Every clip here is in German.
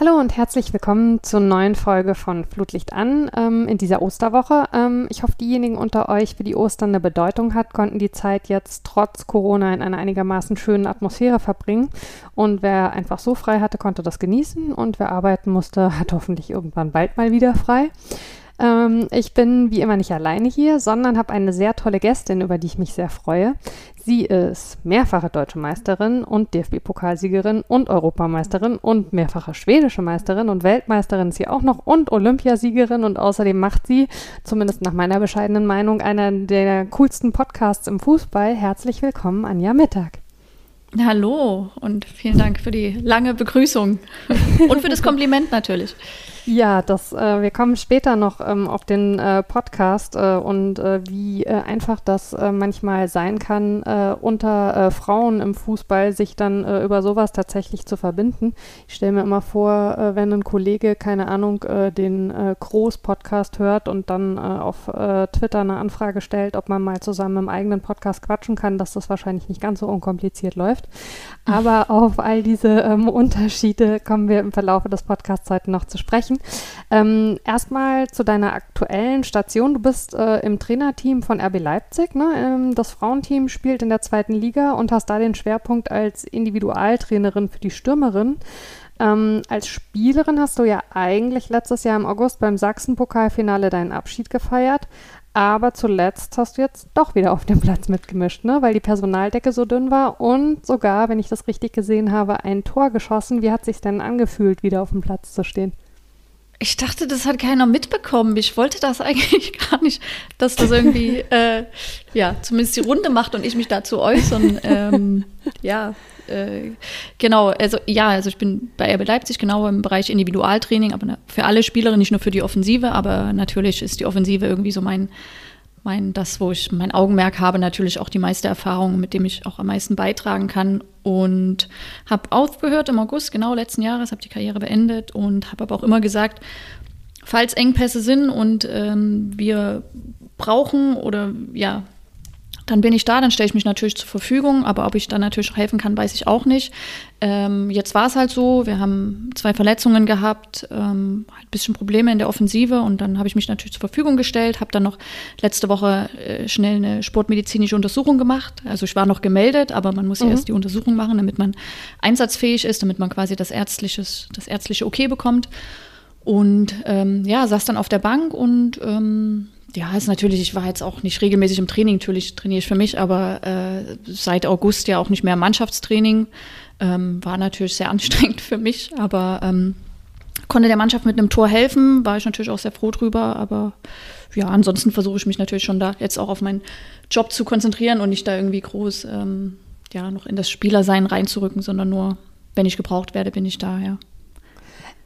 Hallo und herzlich willkommen zur neuen Folge von Flutlicht an ähm, in dieser Osterwoche. Ähm, ich hoffe, diejenigen unter euch, für die Ostern eine Bedeutung hat, konnten die Zeit jetzt trotz Corona in einer einigermaßen schönen Atmosphäre verbringen. Und wer einfach so frei hatte, konnte das genießen. Und wer arbeiten musste, hat hoffentlich irgendwann bald mal wieder frei. Ähm, ich bin wie immer nicht alleine hier, sondern habe eine sehr tolle Gästin, über die ich mich sehr freue. Sie ist mehrfache deutsche Meisterin und DFB-Pokalsiegerin und Europameisterin und mehrfache schwedische Meisterin und Weltmeisterin ist sie auch noch und Olympiasiegerin und außerdem macht sie, zumindest nach meiner bescheidenen Meinung, einen der coolsten Podcasts im Fußball. Herzlich willkommen, Anja Mittag. Hallo und vielen Dank für die lange Begrüßung und für das Kompliment natürlich. Ja, das, äh, wir kommen später noch ähm, auf den äh, Podcast äh, und äh, wie äh, einfach das äh, manchmal sein kann, unter Frauen im Fußball sich dann über sowas tatsächlich zu verbinden. Ich stelle mir immer vor, wenn ein Kollege, keine Ahnung, den Groß-Podcast hört und dann auf Twitter eine Anfrage stellt, ob man mal zusammen im eigenen Podcast quatschen kann, dass das wahrscheinlich nicht ganz so unkompliziert läuft. Aber auf all diese ähm, Unterschiede kommen wir im Verlauf des Podcasts heute noch zu sprechen. Ähm, erstmal zu deiner aktuellen Station. Du bist äh, im Trainerteam von RB Leipzig. Ne? Ähm, das Frauenteam spielt in der zweiten Liga und hast da den Schwerpunkt als Individualtrainerin für die Stürmerin. Ähm, als Spielerin hast du ja eigentlich letztes Jahr im August beim Sachsen-Pokalfinale deinen Abschied gefeiert. Aber zuletzt hast du jetzt doch wieder auf dem Platz mitgemischt, ne? weil die Personaldecke so dünn war und sogar, wenn ich das richtig gesehen habe, ein Tor geschossen. Wie hat sich denn angefühlt, wieder auf dem Platz zu stehen? Ich dachte, das hat keiner mitbekommen. Ich wollte das eigentlich gar nicht, dass das irgendwie, äh, ja, zumindest die Runde macht und ich mich dazu äußern. Ähm, ja, äh, genau. Also ja, also ich bin bei RB Leipzig genau im Bereich Individualtraining, aber für alle Spielerinnen, nicht nur für die Offensive, aber natürlich ist die Offensive irgendwie so mein mein, das, wo ich mein Augenmerk habe, natürlich auch die meiste Erfahrung, mit dem ich auch am meisten beitragen kann. Und habe aufgehört im August, genau letzten Jahres, habe die Karriere beendet und habe aber auch immer gesagt, falls Engpässe sind und ähm, wir brauchen oder ja, dann bin ich da, dann stelle ich mich natürlich zur Verfügung, aber ob ich dann natürlich helfen kann, weiß ich auch nicht. Ähm, jetzt war es halt so, wir haben zwei Verletzungen gehabt, ähm, ein bisschen Probleme in der Offensive und dann habe ich mich natürlich zur Verfügung gestellt, habe dann noch letzte Woche äh, schnell eine sportmedizinische Untersuchung gemacht. Also ich war noch gemeldet, aber man muss mhm. ja erst die Untersuchung machen, damit man einsatzfähig ist, damit man quasi das, ärztliches, das ärztliche Okay bekommt. Und ähm, ja, saß dann auf der Bank und ähm, ja, ist natürlich, ich war jetzt auch nicht regelmäßig im Training, natürlich trainiere ich für mich, aber äh, seit August ja auch nicht mehr Mannschaftstraining. Ähm, war natürlich sehr anstrengend für mich, aber ähm, konnte der Mannschaft mit einem Tor helfen, war ich natürlich auch sehr froh drüber, aber ja, ansonsten versuche ich mich natürlich schon da jetzt auch auf meinen Job zu konzentrieren und nicht da irgendwie groß ähm, ja, noch in das Spielersein reinzurücken, sondern nur, wenn ich gebraucht werde, bin ich da, ja.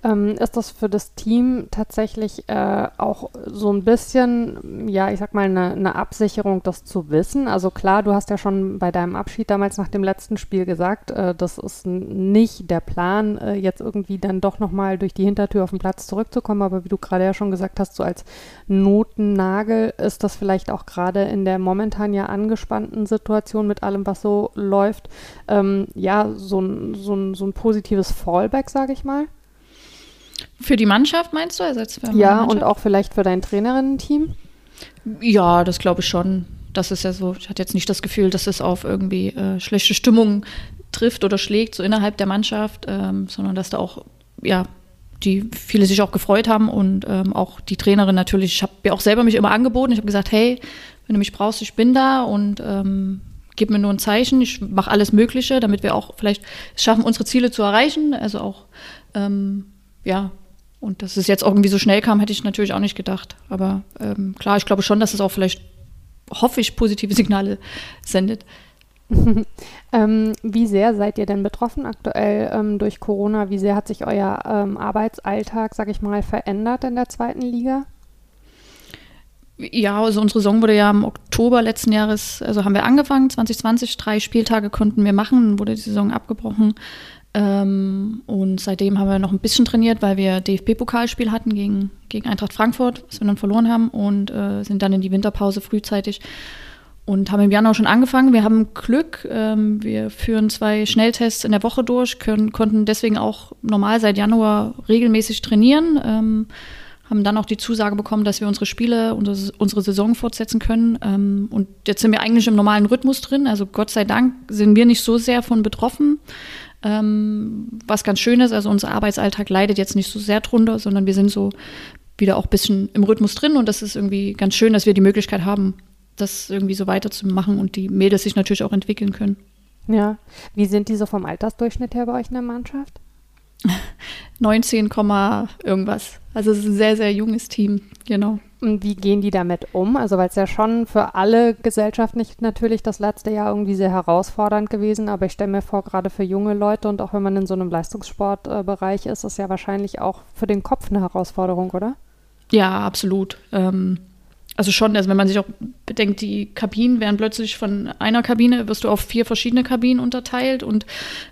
Ähm, ist das für das Team tatsächlich äh, auch so ein bisschen, ja, ich sag mal, eine, eine, Absicherung, das zu wissen? Also klar, du hast ja schon bei deinem Abschied damals nach dem letzten Spiel gesagt, äh, das ist nicht der Plan, äh, jetzt irgendwie dann doch nochmal durch die Hintertür auf den Platz zurückzukommen. Aber wie du gerade ja schon gesagt hast, so als Notennagel ist das vielleicht auch gerade in der momentan ja angespannten Situation mit allem, was so läuft, ähm, ja, so ein, so, ein, so ein positives Fallback, sage ich mal? Für die Mannschaft meinst du? Also ja, und auch vielleicht für dein Trainerinnen-Team? Ja, das glaube ich schon. Das ist ja so, ich hatte jetzt nicht das Gefühl, dass es auf irgendwie äh, schlechte Stimmung trifft oder schlägt, so innerhalb der Mannschaft, ähm, sondern dass da auch, ja, die viele sich auch gefreut haben und ähm, auch die Trainerin natürlich. Ich habe mir auch selber mich immer angeboten. Ich habe gesagt, hey, wenn du mich brauchst, ich bin da und ähm, gib mir nur ein Zeichen. Ich mache alles Mögliche, damit wir auch vielleicht schaffen, unsere Ziele zu erreichen. Also auch, ähm, ja, und dass es jetzt irgendwie so schnell kam, hätte ich natürlich auch nicht gedacht. Aber ähm, klar, ich glaube schon, dass es auch vielleicht, hoffe ich, positive Signale sendet. ähm, wie sehr seid ihr denn betroffen aktuell ähm, durch Corona? Wie sehr hat sich euer ähm, Arbeitsalltag, sag ich mal, verändert in der zweiten Liga? Ja, also unsere Saison wurde ja im Oktober letzten Jahres, also haben wir angefangen, 2020, drei Spieltage konnten wir machen, dann wurde die Saison abgebrochen. Ähm, und seitdem haben wir noch ein bisschen trainiert, weil wir DFB-Pokalspiel hatten gegen, gegen Eintracht Frankfurt, was wir dann verloren haben und äh, sind dann in die Winterpause frühzeitig und haben im Januar schon angefangen. Wir haben Glück, ähm, wir führen zwei Schnelltests in der Woche durch, können, konnten deswegen auch normal seit Januar regelmäßig trainieren. Ähm, haben dann auch die Zusage bekommen, dass wir unsere Spiele, unsere, unsere Saison fortsetzen können. Ähm, und jetzt sind wir eigentlich im normalen Rhythmus drin. Also Gott sei Dank sind wir nicht so sehr von betroffen. Ähm, was ganz schön ist, also unser Arbeitsalltag leidet jetzt nicht so sehr drunter, sondern wir sind so wieder auch ein bisschen im Rhythmus drin und das ist irgendwie ganz schön, dass wir die Möglichkeit haben, das irgendwie so weiterzumachen und die Mädels sich natürlich auch entwickeln können. Ja, wie sind die so vom Altersdurchschnitt her bei euch in der Mannschaft? 19, irgendwas. Also es ist ein sehr, sehr junges Team, genau. Und wie gehen die damit um? Also weil es ja schon für alle gesellschaftlich natürlich das letzte Jahr irgendwie sehr herausfordernd gewesen, aber ich stelle mir vor, gerade für junge Leute und auch wenn man in so einem Leistungssportbereich ist, ist es ja wahrscheinlich auch für den Kopf eine Herausforderung, oder? Ja, absolut. Ähm, also schon, also wenn man sich auch bedenkt, die Kabinen werden plötzlich von einer Kabine, wirst du auf vier verschiedene Kabinen unterteilt und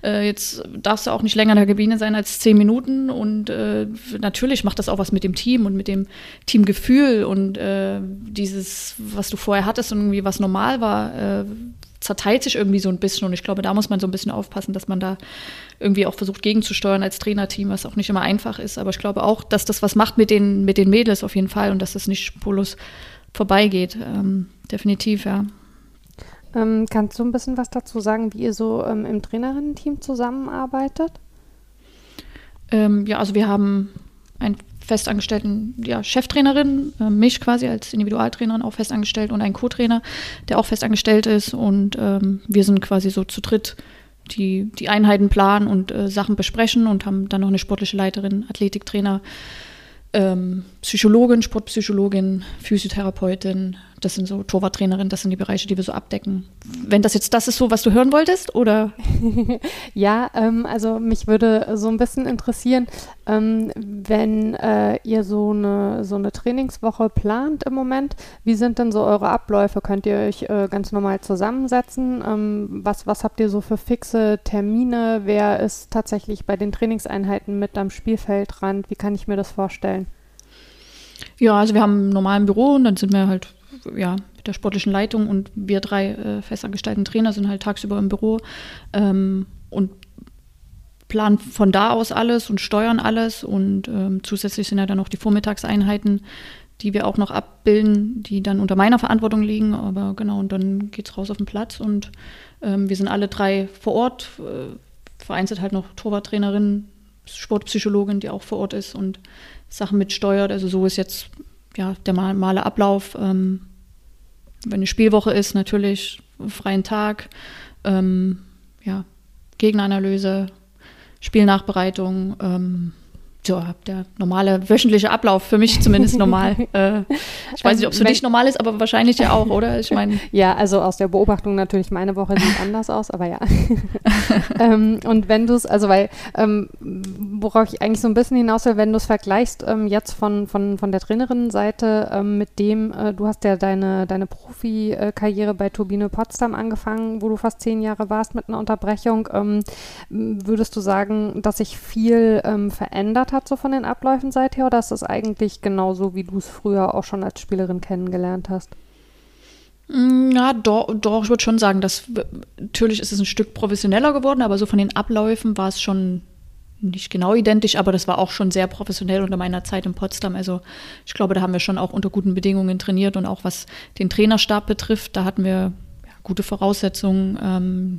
äh, jetzt darfst du auch nicht länger in der Kabine sein als zehn Minuten und äh, natürlich macht das auch was mit dem Team und mit dem Teamgefühl und äh, dieses, was du vorher hattest und irgendwie was normal war, äh, zerteilt sich irgendwie so ein bisschen und ich glaube, da muss man so ein bisschen aufpassen, dass man da irgendwie auch versucht gegenzusteuern als Trainerteam, was auch nicht immer einfach ist, aber ich glaube auch, dass das was macht mit den, mit den Mädels auf jeden Fall und dass das nicht spurlos vorbeigeht. Ähm, definitiv, ja. Ähm, kannst du ein bisschen was dazu sagen, wie ihr so ähm, im Trainerinnen-Team zusammenarbeitet? Ähm, ja, also wir haben einen festangestellten ja, Cheftrainerin, äh, mich quasi als Individualtrainerin auch festangestellt und einen Co-Trainer, der auch festangestellt ist. Und ähm, wir sind quasi so zu dritt, die die Einheiten planen und äh, Sachen besprechen und haben dann noch eine sportliche Leiterin, Athletiktrainer, ähm, Psychologin, Sportpsychologin, Physiotherapeutin, das sind so Torwarttrainerin, das sind die Bereiche, die wir so abdecken. Wenn das jetzt das ist so, was du hören wolltest, oder? ja, ähm, also mich würde so ein bisschen interessieren, ähm, wenn äh, ihr so eine, so eine Trainingswoche plant im Moment, wie sind denn so eure Abläufe? Könnt ihr euch äh, ganz normal zusammensetzen? Ähm, was, was habt ihr so für fixe Termine? Wer ist tatsächlich bei den Trainingseinheiten mit am Spielfeldrand? Wie kann ich mir das vorstellen? Ja, also wir haben ein normales Büro und dann sind wir halt ja, mit der sportlichen Leitung und wir drei äh, festangestellten Trainer sind halt tagsüber im Büro ähm, und planen von da aus alles und steuern alles und ähm, zusätzlich sind ja dann noch die Vormittagseinheiten, die wir auch noch abbilden, die dann unter meiner Verantwortung liegen. Aber genau, und dann geht es raus auf den Platz und ähm, wir sind alle drei vor Ort, äh, vereinzelt halt noch Torwarttrainerin, Sportpsychologin, die auch vor Ort ist und Sachen mitsteuert. Also so ist jetzt ja der normale Ablauf. Ähm, wenn eine Spielwoche ist, natürlich freien Tag, ähm, ja, Gegneranalyse, Spielnachbereitung, ähm, ja, der normale wöchentliche Ablauf, für mich zumindest normal. äh, ich weiß nicht, ob es für dich normal ist, aber wahrscheinlich ja auch, oder? Ich meine. Ja, also aus der Beobachtung natürlich, meine Woche sieht anders aus, aber ja. ähm, und wenn du es, also weil, ähm, worauf ich eigentlich so ein bisschen hinaus will, wenn du es vergleichst, ähm, jetzt von, von, von der Trainerinnenseite ähm, mit dem, äh, du hast ja deine, deine Profikarriere bei Turbine Potsdam angefangen, wo du fast zehn Jahre warst mit einer Unterbrechung. Ähm, würdest du sagen, dass sich viel ähm, verändert hat, so von den Abläufen seither, oder ist das eigentlich genauso, wie du es früher auch schon als Spielerin kennengelernt hast? Mm, ja, doch, doch, ich würde schon sagen, dass natürlich ist es ein Stück professioneller geworden, aber so von den Abläufen war es schon nicht genau identisch, aber das war auch schon sehr professionell unter meiner Zeit in Potsdam. Also ich glaube, da haben wir schon auch unter guten Bedingungen trainiert und auch was den Trainerstab betrifft, da hatten wir ja, gute Voraussetzungen. Ähm,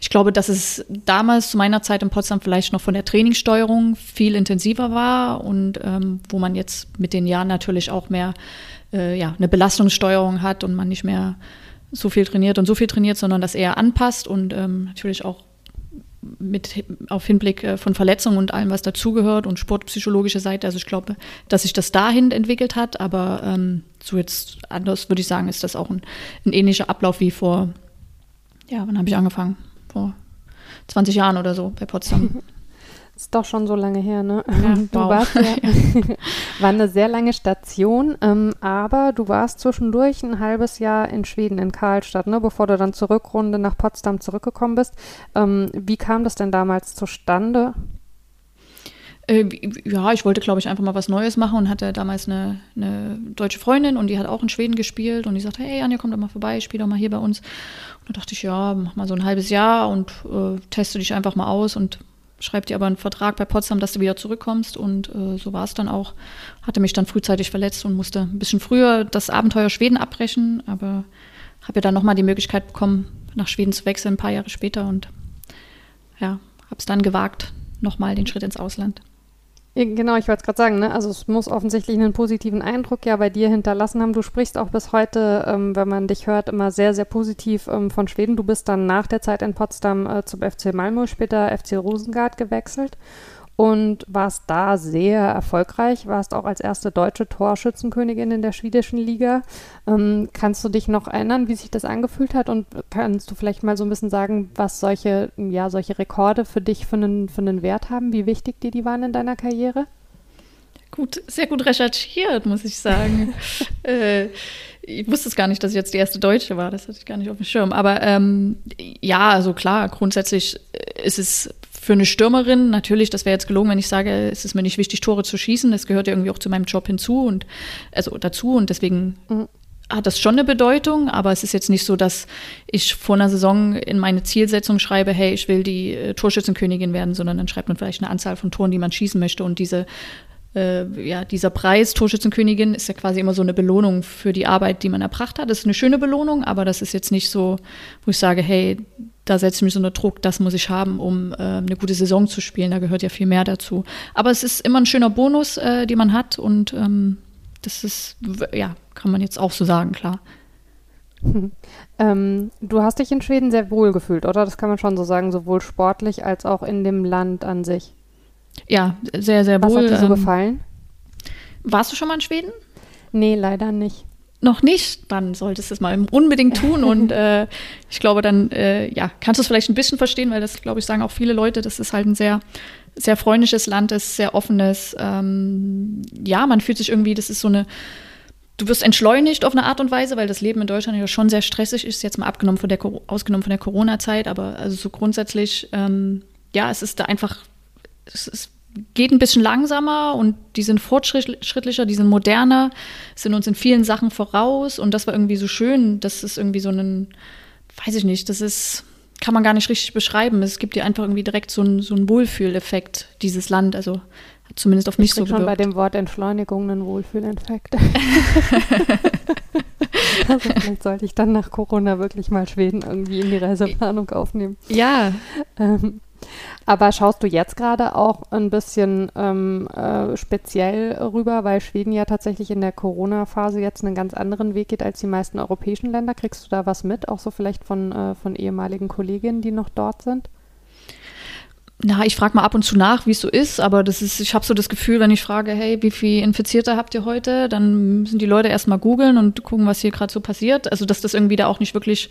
ich glaube, dass es damals zu meiner Zeit in Potsdam vielleicht noch von der Trainingssteuerung viel intensiver war und ähm, wo man jetzt mit den Jahren natürlich auch mehr äh, ja, eine Belastungssteuerung hat und man nicht mehr so viel trainiert und so viel trainiert, sondern das eher anpasst und ähm, natürlich auch mit auf Hinblick äh, von Verletzungen und allem, was dazugehört und sportpsychologische Seite. Also ich glaube, dass sich das dahin entwickelt hat, aber ähm, so jetzt anders würde ich sagen, ist das auch ein, ein ähnlicher Ablauf wie vor, ja, wann habe ich angefangen? Vor 20 Jahren oder so bei Potsdam. ist doch schon so lange her, ne? Ja, du wow. warst ja, war eine sehr lange Station, ähm, aber du warst zwischendurch ein halbes Jahr in Schweden, in Karlstadt, ne? Bevor du dann zur Rückrunde nach Potsdam zurückgekommen bist. Ähm, wie kam das denn damals zustande? Äh, ja, ich wollte, glaube ich, einfach mal was Neues machen und hatte damals eine, eine, deutsche Freundin und die hat auch in Schweden gespielt und die sagte, hey Anja, komm doch mal vorbei, spiel doch mal hier bei uns. Und da dachte ich, ja, mach mal so ein halbes Jahr und äh, teste dich einfach mal aus und schreib dir aber einen Vertrag bei Potsdam, dass du wieder zurückkommst. Und äh, so war es dann auch. Hatte mich dann frühzeitig verletzt und musste ein bisschen früher das Abenteuer Schweden abbrechen, aber habe ja dann nochmal die Möglichkeit bekommen, nach Schweden zu wechseln, ein paar Jahre später und ja, habe es dann gewagt, nochmal den Schritt ins Ausland. Genau, ich wollte es gerade sagen, ne? also es muss offensichtlich einen positiven Eindruck ja bei dir hinterlassen haben. Du sprichst auch bis heute, ähm, wenn man dich hört, immer sehr, sehr positiv ähm, von Schweden. Du bist dann nach der Zeit in Potsdam äh, zum FC Malmö, später FC Rosengard gewechselt und warst da sehr erfolgreich, warst auch als erste deutsche Torschützenkönigin in der schwedischen Liga. Ähm, kannst du dich noch erinnern, wie sich das angefühlt hat und kannst du vielleicht mal so ein bisschen sagen, was solche, ja, solche Rekorde für dich für einen, für einen Wert haben, wie wichtig dir die waren in deiner Karriere? Gut, sehr gut recherchiert, muss ich sagen. äh, ich wusste es gar nicht, dass ich jetzt die erste Deutsche war, das hatte ich gar nicht auf dem Schirm. Aber ähm, ja, also klar, grundsätzlich ist es für eine Stürmerin, natürlich, das wäre jetzt gelogen, wenn ich sage, es ist mir nicht wichtig, Tore zu schießen. Das gehört ja irgendwie auch zu meinem Job hinzu und also dazu und deswegen mhm. hat das schon eine Bedeutung, aber es ist jetzt nicht so, dass ich vor einer Saison in meine Zielsetzung schreibe, hey, ich will die äh, Torschützenkönigin werden, sondern dann schreibt man vielleicht eine Anzahl von Toren, die man schießen möchte und diese äh, ja, dieser Preis Torschützenkönigin ist ja quasi immer so eine Belohnung für die Arbeit, die man erbracht hat. Das ist eine schöne Belohnung, aber das ist jetzt nicht so, wo ich sage, hey, da setze ich mich so unter Druck, das muss ich haben, um äh, eine gute Saison zu spielen. Da gehört ja viel mehr dazu. Aber es ist immer ein schöner Bonus, äh, den man hat und ähm, das ist, ja, kann man jetzt auch so sagen, klar. Hm. Ähm, du hast dich in Schweden sehr wohl gefühlt, oder? Das kann man schon so sagen, sowohl sportlich als auch in dem Land an sich. Ja, sehr, sehr wohl. Was hat dir so ähm, gefallen? Warst du schon mal in Schweden? Nee, leider nicht noch nicht, dann solltest du es mal unbedingt tun. Und äh, ich glaube, dann äh, ja, kannst du es vielleicht ein bisschen verstehen, weil das, glaube ich, sagen auch viele Leute, das ist halt ein sehr, sehr freundliches Land ist, sehr offenes. Ähm, ja, man fühlt sich irgendwie, das ist so eine, du wirst entschleunigt auf eine Art und Weise, weil das Leben in Deutschland ja schon sehr stressig ist, jetzt mal abgenommen von der, ausgenommen von der Corona-Zeit, aber also so grundsätzlich, ähm, ja, es ist da einfach, es ist geht ein bisschen langsamer und die sind fortschrittlicher, die sind moderner, sind uns in vielen Sachen voraus und das war irgendwie so schön, das ist irgendwie so ein, weiß ich nicht, das ist, kann man gar nicht richtig beschreiben. Es gibt dir einfach irgendwie direkt so einen, so einen Wohlfühleffekt, dieses Land, also zumindest auf mich ich so gewirkt. schon bei dem Wort Entschleunigung einen Wohlfühleffekt. also vielleicht sollte ich dann nach Corona wirklich mal Schweden irgendwie in die Reiseplanung aufnehmen. Ja. Ähm, aber schaust du jetzt gerade auch ein bisschen ähm, äh, speziell rüber, weil Schweden ja tatsächlich in der Corona-Phase jetzt einen ganz anderen Weg geht als die meisten europäischen Länder? Kriegst du da was mit, auch so vielleicht von, äh, von ehemaligen Kolleginnen, die noch dort sind? Na, ich frage mal ab und zu nach, wie es so ist, aber das ist, ich habe so das Gefühl, wenn ich frage, hey, wie viele Infizierte habt ihr heute, dann müssen die Leute erstmal googeln und gucken, was hier gerade so passiert. Also, dass das irgendwie da auch nicht wirklich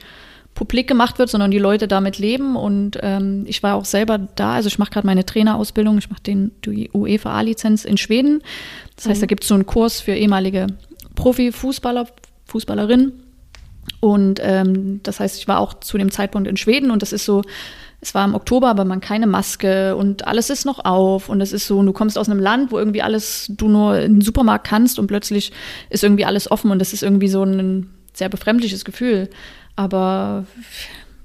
publik gemacht wird, sondern die Leute damit leben. Und ähm, ich war auch selber da. Also ich mache gerade meine Trainerausbildung. Ich mache die UEFA A-Lizenz in Schweden. Das heißt, mhm. da gibt es so einen Kurs für ehemalige Profifußballer, Fußballerinnen. Und ähm, das heißt, ich war auch zu dem Zeitpunkt in Schweden und das ist so, es war im Oktober, aber man keine Maske und alles ist noch auf und es ist so, du kommst aus einem Land, wo irgendwie alles du nur in den Supermarkt kannst und plötzlich ist irgendwie alles offen und das ist irgendwie so ein sehr befremdliches Gefühl. Aber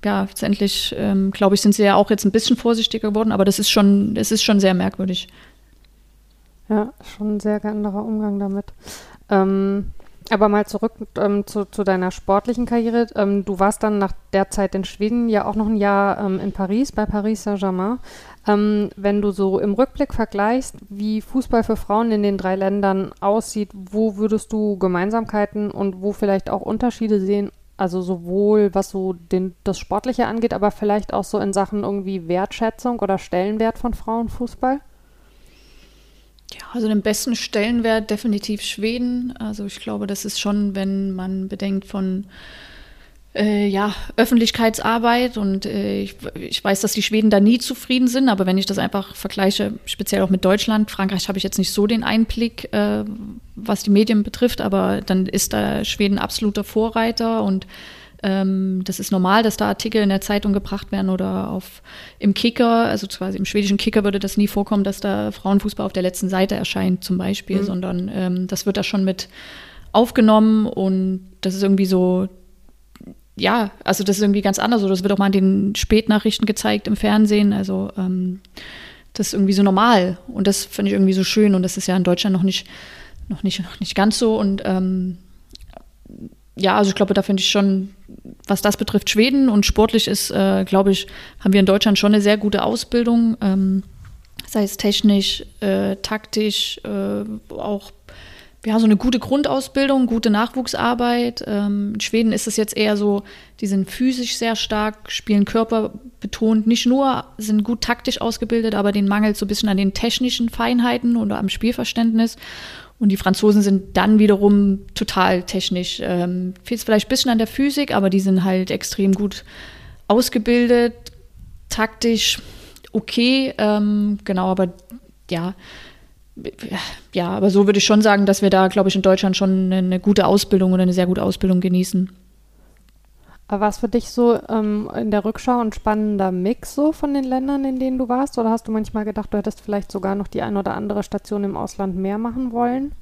ja, letztendlich, ähm, glaube ich, sind sie ja auch jetzt ein bisschen vorsichtiger geworden, aber das ist schon, es ist schon sehr merkwürdig. Ja, schon ein sehr anderer Umgang damit. Ähm, aber mal zurück ähm, zu, zu, deiner sportlichen Karriere. Ähm, du warst dann nach der Zeit in Schweden ja auch noch ein Jahr ähm, in Paris, bei Paris Saint-Germain. Ähm, wenn du so im Rückblick vergleichst, wie Fußball für Frauen in den drei Ländern aussieht, wo würdest du Gemeinsamkeiten und wo vielleicht auch Unterschiede sehen also sowohl was so den, das Sportliche angeht, aber vielleicht auch so in Sachen irgendwie Wertschätzung oder Stellenwert von Frauenfußball? Ja, also den besten Stellenwert definitiv Schweden. Also ich glaube, das ist schon, wenn man bedenkt von äh, ja, Öffentlichkeitsarbeit und äh, ich, ich, weiß, dass die Schweden da nie zufrieden sind, aber wenn ich das einfach vergleiche, speziell auch mit Deutschland, Frankreich habe ich jetzt nicht so den Einblick, äh, was die Medien betrifft, aber dann ist da Schweden absoluter Vorreiter und ähm, das ist normal, dass da Artikel in der Zeitung gebracht werden oder auf im Kicker, also quasi im schwedischen Kicker würde das nie vorkommen, dass da Frauenfußball auf der letzten Seite erscheint zum Beispiel, mhm. sondern ähm, das wird da schon mit aufgenommen und das ist irgendwie so ja, also das ist irgendwie ganz anders. Das wird auch mal in den Spätnachrichten gezeigt im Fernsehen. Also ähm, das ist irgendwie so normal. Und das finde ich irgendwie so schön. Und das ist ja in Deutschland noch nicht, noch nicht, noch nicht ganz so. Und ähm, ja, also ich glaube, da finde ich schon, was das betrifft, Schweden und sportlich ist, äh, glaube ich, haben wir in Deutschland schon eine sehr gute Ausbildung. Ähm, sei es technisch, äh, taktisch, äh, auch ja, so eine gute Grundausbildung, gute Nachwuchsarbeit. Ähm, in Schweden ist es jetzt eher so, die sind physisch sehr stark, spielen körperbetont, nicht nur, sind gut taktisch ausgebildet, aber denen mangelt so ein bisschen an den technischen Feinheiten oder am Spielverständnis. Und die Franzosen sind dann wiederum total technisch. Ähm, Fehlt es vielleicht ein bisschen an der Physik, aber die sind halt extrem gut ausgebildet, taktisch okay. Ähm, genau, aber ja, ja, aber so würde ich schon sagen, dass wir da, glaube ich, in Deutschland schon eine, gute Ausbildung oder eine sehr gute Ausbildung genießen. Aber war es für dich so ähm, in der Rückschau ein spannender Mix so von den Ländern, in denen du warst? Oder hast du manchmal gedacht, du hättest vielleicht sogar noch die ein oder andere Station im Ausland mehr machen wollen?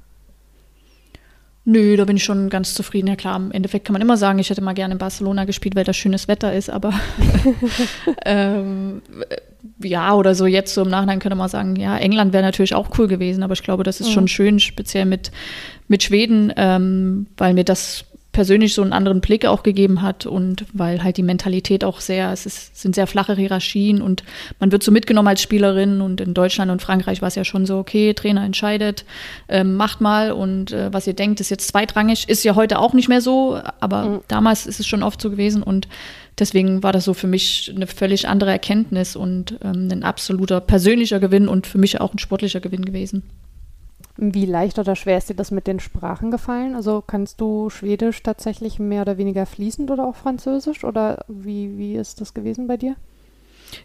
Nö, da bin ich schon ganz zufrieden. Ja klar, im Endeffekt kann man immer sagen, ich hätte mal gerne in Barcelona gespielt, weil da schönes Wetter ist, aber ähm, ja, oder so jetzt so im Nachhinein könnte man sagen, ja, England wäre natürlich auch cool gewesen, aber ich glaube, das ist mhm. schon schön, speziell mit, mit Schweden, ähm, weil mir das persönlich so einen anderen Blick auch gegeben hat und weil halt die Mentalität auch sehr, es ist, sind sehr flache Hierarchien und man wird so mitgenommen als Spielerin und in Deutschland und Frankreich war es ja schon so, okay, Trainer entscheidet, ähm, macht mal und äh, was ihr denkt, ist jetzt zweitrangig, ist ja heute auch nicht mehr so, aber mhm. damals ist es schon oft so gewesen und deswegen war das so für mich eine völlig andere Erkenntnis und ähm, ein absoluter persönlicher Gewinn und für mich auch ein sportlicher Gewinn gewesen. Wie leicht oder schwer ist dir das mit den Sprachen gefallen? Also kannst du Schwedisch tatsächlich mehr oder weniger fließend oder auch Französisch? Oder wie, wie ist das gewesen bei dir?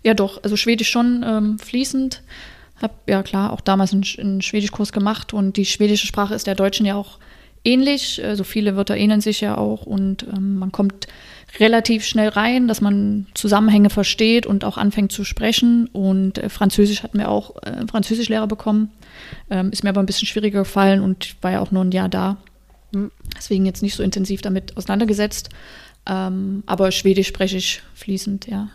Ja, doch. Also Schwedisch schon ähm, fließend. Hab ja klar auch damals einen, einen Schwedischkurs gemacht und die schwedische Sprache ist der deutschen ja auch ähnlich. Also viele Wörter ähneln sich ja auch und ähm, man kommt relativ schnell rein, dass man Zusammenhänge versteht und auch anfängt zu sprechen. Und äh, Französisch hatten wir auch äh, Französischlehrer bekommen. Ähm, ist mir aber ein bisschen schwieriger gefallen und war ja auch nur ein Jahr da. Mhm. Deswegen jetzt nicht so intensiv damit auseinandergesetzt. Ähm, aber Schwedisch spreche ich fließend, ja.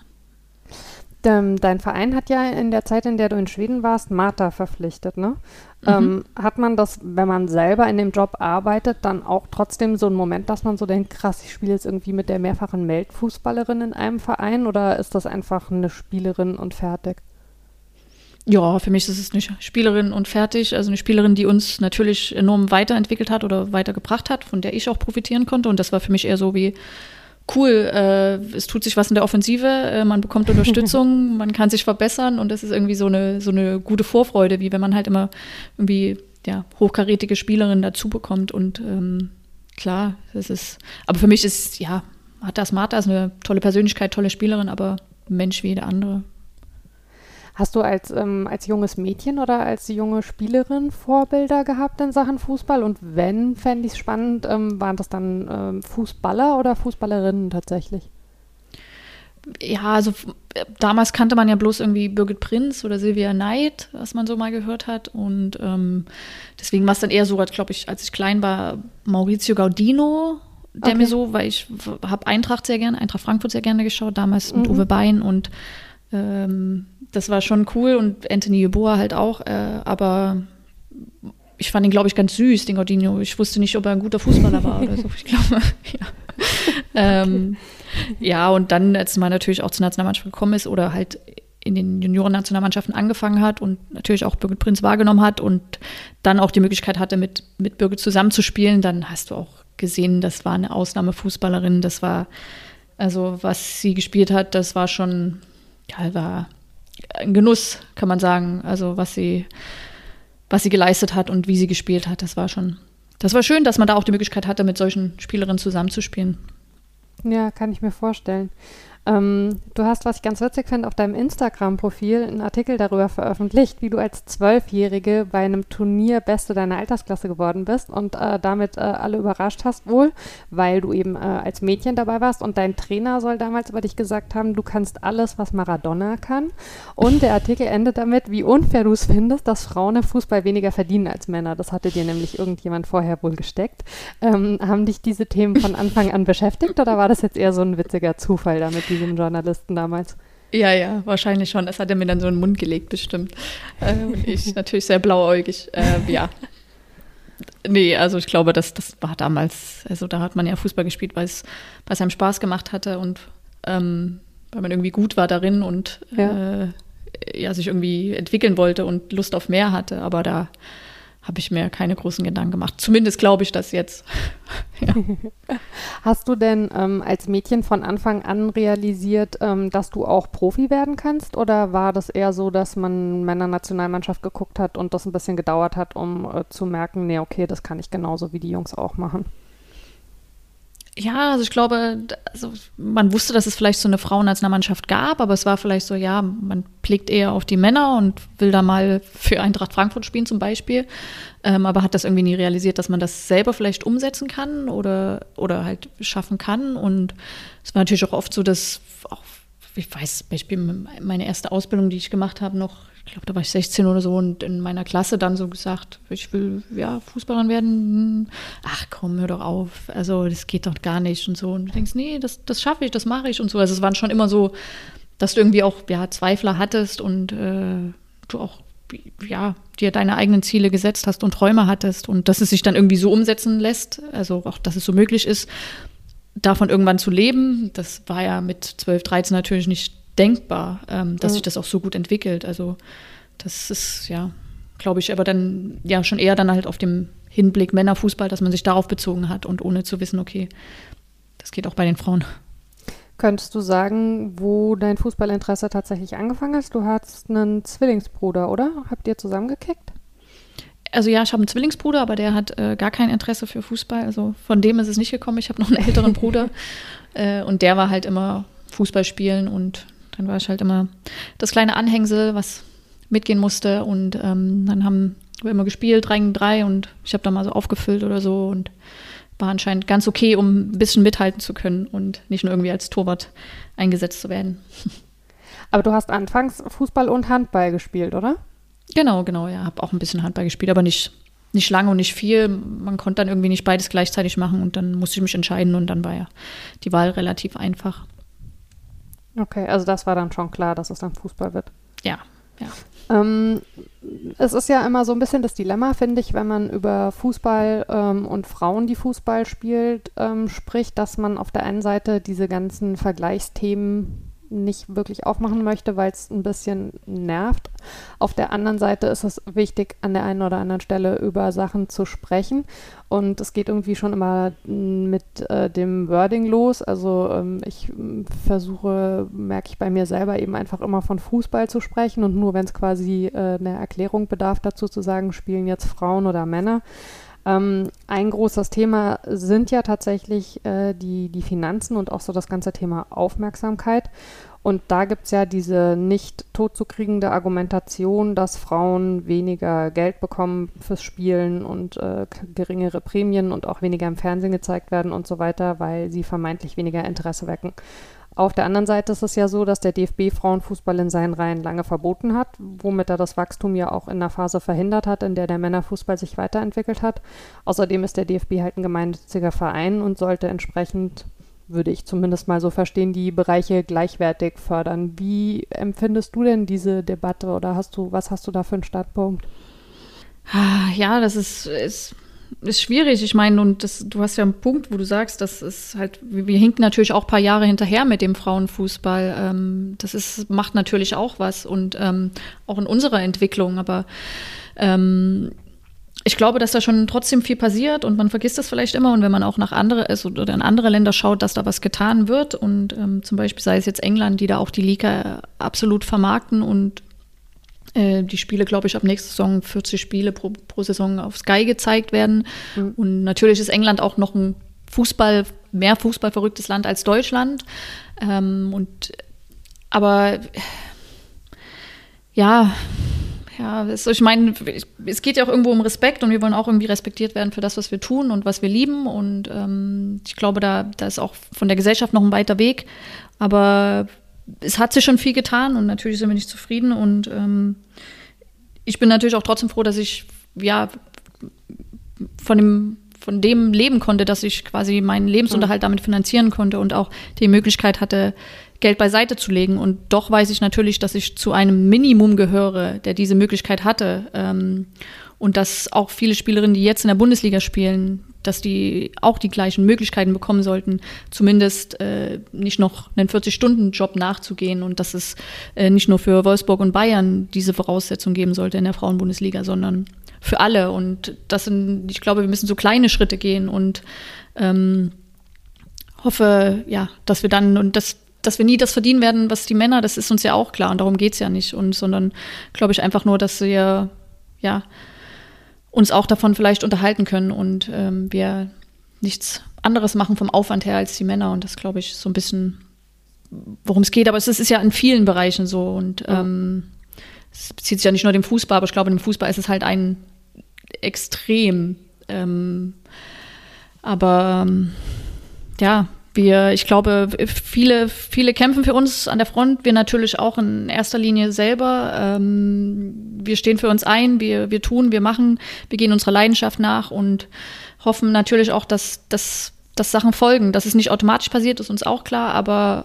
Dein Verein hat ja in der Zeit, in der du in Schweden warst, Martha verpflichtet, ne? Mhm. Ähm, hat man das, wenn man selber in dem Job arbeitet, dann auch trotzdem so einen Moment, dass man so denkt, krass, ich spiele jetzt irgendwie mit der mehrfachen Weltfußballerin in einem Verein oder ist das einfach eine Spielerin und fertig? Ja, für mich ist es eine Spielerin und fertig. Also eine Spielerin, die uns natürlich enorm weiterentwickelt hat oder weitergebracht hat, von der ich auch profitieren konnte. Und das war für mich eher so wie, cool, äh, es tut sich was in der Offensive, äh, man bekommt Unterstützung, man kann sich verbessern und das ist irgendwie so eine, so eine gute Vorfreude, wie wenn man halt immer irgendwie ja, hochkarätige Spielerinnen dazu bekommt und ähm, klar, das ist, aber für mich ist, ja, Martha Martha ist eine tolle Persönlichkeit, tolle Spielerin, aber Mensch wie jeder andere. Hast du als, ähm, als junges Mädchen oder als junge Spielerin Vorbilder gehabt in Sachen Fußball? Und wenn, fände ich es spannend, ähm, waren das dann ähm, Fußballer oder Fußballerinnen tatsächlich? Ja, also damals kannte man ja bloß irgendwie Birgit Prinz oder Silvia Neid, was man so mal gehört hat. Und ähm, deswegen war es dann eher so, glaube ich, als ich klein war, Maurizio Gaudino, der okay. mir so, weil ich habe Eintracht sehr gerne, Eintracht Frankfurt sehr gerne geschaut, damals mit mhm. Uwe Bein und ähm, das war schon cool und Anthony Yeboah halt auch, äh, aber ich fand ihn, glaube ich, ganz süß, den Gordino. Ich wusste nicht, ob er ein guter Fußballer war oder so. Ich glaube, ja. ähm, ja, und dann, als man natürlich auch zur Nationalmannschaft gekommen ist oder halt in den Junioren-Nationalmannschaften angefangen hat und natürlich auch Birgit Prinz wahrgenommen hat und dann auch die Möglichkeit hatte, mit, mit Birgit zusammenzuspielen, dann hast du auch gesehen, das war eine Ausnahmefußballerin. Das war, also was sie gespielt hat, das war schon, ja, war ein Genuss, kann man sagen. Also was sie, was sie geleistet hat und wie sie gespielt hat, das war schon, das war schön, dass man da auch die Möglichkeit hatte, mit solchen Spielerinnen zusammenzuspielen. Ja, kann ich mir vorstellen. Ähm, du hast, was ich ganz witzig finde, auf deinem Instagram-Profil einen Artikel darüber veröffentlicht, wie du als Zwölfjährige bei einem Turnier Beste deiner Altersklasse geworden bist und äh, damit äh, alle überrascht hast wohl, weil du eben äh, als Mädchen dabei warst und dein Trainer soll damals über dich gesagt haben, du kannst alles, was Maradona kann. Und der Artikel endet damit, wie unfair du es findest, dass Frauen im Fußball weniger verdienen als Männer. Das hatte dir nämlich irgendjemand vorher wohl gesteckt. Ähm, haben dich diese Themen von Anfang an beschäftigt oder war das jetzt eher so ein witziger Zufall damit? Diesem Journalisten damals. Ja, ja, wahrscheinlich schon. Das hat er mir dann so in den Mund gelegt, bestimmt. Und ich natürlich sehr blauäugig. Äh, ja. Nee, also ich glaube, das, das war damals, also da hat man ja Fußball gespielt, weil es, weil es einem Spaß gemacht hatte und ähm, weil man irgendwie gut war darin und ja. Äh, ja, sich irgendwie entwickeln wollte und Lust auf mehr hatte. Aber da habe ich mir keine großen Gedanken gemacht. Zumindest glaube ich das jetzt. ja. Hast du denn ähm, als Mädchen von Anfang an realisiert, ähm, dass du auch Profi werden kannst? Oder war das eher so, dass man Männernationalmannschaft geguckt hat und das ein bisschen gedauert hat, um äh, zu merken, nee, okay, das kann ich genauso wie die Jungs auch machen? Ja, also ich glaube, also man wusste, dass es vielleicht so eine Frauennationalmannschaft gab, aber es war vielleicht so, ja, man blickt eher auf die Männer und will da mal für Eintracht Frankfurt spielen zum Beispiel, ähm, aber hat das irgendwie nie realisiert, dass man das selber vielleicht umsetzen kann oder, oder halt schaffen kann. Und es war natürlich auch oft so, dass auch, ich weiß, Beispiel meine erste Ausbildung, die ich gemacht habe, noch ich glaube, da war ich 16 oder so und in meiner Klasse dann so gesagt, ich will ja Fußballerin werden. Ach komm, hör doch auf. Also das geht doch gar nicht und so. Und du denkst, nee, das, das schaffe ich, das mache ich und so. Also es waren schon immer so, dass du irgendwie auch ja, Zweifler hattest und äh, du auch ja, dir deine eigenen Ziele gesetzt hast und Träume hattest und dass es sich dann irgendwie so umsetzen lässt, also auch, dass es so möglich ist, davon irgendwann zu leben. Das war ja mit 12, 13 natürlich nicht denkbar, ähm, dass mhm. sich das auch so gut entwickelt. Also das ist, ja, glaube ich, aber dann ja schon eher dann halt auf dem Hinblick Männerfußball, dass man sich darauf bezogen hat und ohne zu wissen, okay, das geht auch bei den Frauen. Könntest du sagen, wo dein Fußballinteresse tatsächlich angefangen ist? Du hast einen Zwillingsbruder, oder? Habt ihr zusammengekickt? Also ja, ich habe einen Zwillingsbruder, aber der hat äh, gar kein Interesse für Fußball. Also von dem ist es nicht gekommen. Ich habe noch einen älteren Bruder äh, und der war halt immer Fußball spielen und dann war ich halt immer das kleine Anhängsel, was mitgehen musste. Und ähm, dann haben wir immer gespielt, 3 gegen 3 und ich habe da mal so aufgefüllt oder so und war anscheinend ganz okay, um ein bisschen mithalten zu können und nicht nur irgendwie als Torwart eingesetzt zu werden. Aber du hast anfangs Fußball und Handball gespielt, oder? Genau, genau, ja. Habe auch ein bisschen Handball gespielt, aber nicht, nicht lange und nicht viel. Man konnte dann irgendwie nicht beides gleichzeitig machen und dann musste ich mich entscheiden und dann war ja die Wahl relativ einfach. Okay, also das war dann schon klar, dass es dann Fußball wird. Ja, ja. Ähm, es ist ja immer so ein bisschen das Dilemma, finde ich, wenn man über Fußball ähm, und Frauen, die Fußball spielt, ähm, spricht, dass man auf der einen Seite diese ganzen Vergleichsthemen nicht wirklich aufmachen möchte, weil es ein bisschen nervt. Auf der anderen Seite ist es wichtig, an der einen oder anderen Stelle über Sachen zu sprechen. Und es geht irgendwie schon immer mit äh, dem Wording los. Also ähm, ich äh, versuche, merke ich bei mir selber eben einfach immer von Fußball zu sprechen und nur wenn es quasi äh, eine Erklärung bedarf dazu zu sagen, spielen jetzt Frauen oder Männer. Ähm, ein großes Thema sind ja tatsächlich äh, die, die Finanzen und auch so das ganze Thema Aufmerksamkeit. Und da gibt es ja diese nicht totzukriegende Argumentation, dass Frauen weniger Geld bekommen fürs Spielen und äh, geringere Prämien und auch weniger im Fernsehen gezeigt werden und so weiter, weil sie vermeintlich weniger Interesse wecken. Auf der anderen Seite ist es ja so, dass der DFB Frauenfußball in seinen Reihen lange verboten hat, womit er das Wachstum ja auch in einer Phase verhindert hat, in der der Männerfußball sich weiterentwickelt hat. Außerdem ist der DFB halt ein gemeinnütziger Verein und sollte entsprechend, würde ich zumindest mal so verstehen, die Bereiche gleichwertig fördern. Wie empfindest du denn diese Debatte oder hast du, was hast du da für einen Startpunkt? Ja, das ist, ist ist schwierig. Ich meine, und das, du hast ja einen Punkt, wo du sagst, das ist halt, wir hinken natürlich auch ein paar Jahre hinterher mit dem Frauenfußball. Ähm, das ist, macht natürlich auch was und ähm, auch in unserer Entwicklung. Aber ähm, ich glaube, dass da schon trotzdem viel passiert und man vergisst das vielleicht immer. Und wenn man auch nach andere ist oder in andere Länder schaut, dass da was getan wird und ähm, zum Beispiel sei es jetzt England, die da auch die Liga absolut vermarkten und äh, die Spiele, glaube ich, ab nächster Saison 40 Spiele pro, pro Saison auf Sky gezeigt werden. Mhm. Und natürlich ist England auch noch ein Fußball, mehr Fußball verrücktes Land als Deutschland. Ähm, und aber ja, ja, es, ich meine, es geht ja auch irgendwo um Respekt und wir wollen auch irgendwie respektiert werden für das, was wir tun und was wir lieben. Und ähm, ich glaube, da, da ist auch von der Gesellschaft noch ein weiter Weg. Aber es hat sich schon viel getan und natürlich sind wir nicht zufrieden. Und ähm, ich bin natürlich auch trotzdem froh, dass ich ja von dem von dem leben konnte, dass ich quasi meinen Lebensunterhalt damit finanzieren konnte und auch die Möglichkeit hatte, Geld beiseite zu legen. Und doch weiß ich natürlich, dass ich zu einem Minimum gehöre, der diese Möglichkeit hatte. Ähm, und dass auch viele Spielerinnen, die jetzt in der Bundesliga spielen, dass die auch die gleichen Möglichkeiten bekommen sollten, zumindest äh, nicht noch einen 40-Stunden-Job nachzugehen und dass es äh, nicht nur für Wolfsburg und Bayern diese Voraussetzung geben sollte in der Frauenbundesliga, sondern für alle. Und das sind, ich glaube, wir müssen so kleine Schritte gehen und ähm, hoffe, ja, dass wir dann und das dass wir nie das verdienen werden, was die Männer, das ist uns ja auch klar und darum geht es ja nicht. Und sondern glaube ich einfach nur, dass wir ja uns auch davon vielleicht unterhalten können und ähm, wir nichts anderes machen vom Aufwand her als die Männer. Und das glaube ich so ein bisschen, worum es geht. Aber es ist, ja in vielen Bereichen so. Und ähm, es bezieht sich ja nicht nur dem Fußball, aber ich glaube, im Fußball ist es halt ein extrem. Ähm, aber ähm, ja, wir, ich glaube, viele, viele kämpfen für uns an der Front, wir natürlich auch in erster Linie selber. Ähm, wir stehen für uns ein, wir, wir tun, wir machen, wir gehen unserer Leidenschaft nach und hoffen natürlich auch, dass, dass, dass Sachen folgen. Dass es nicht automatisch passiert, ist uns auch klar, aber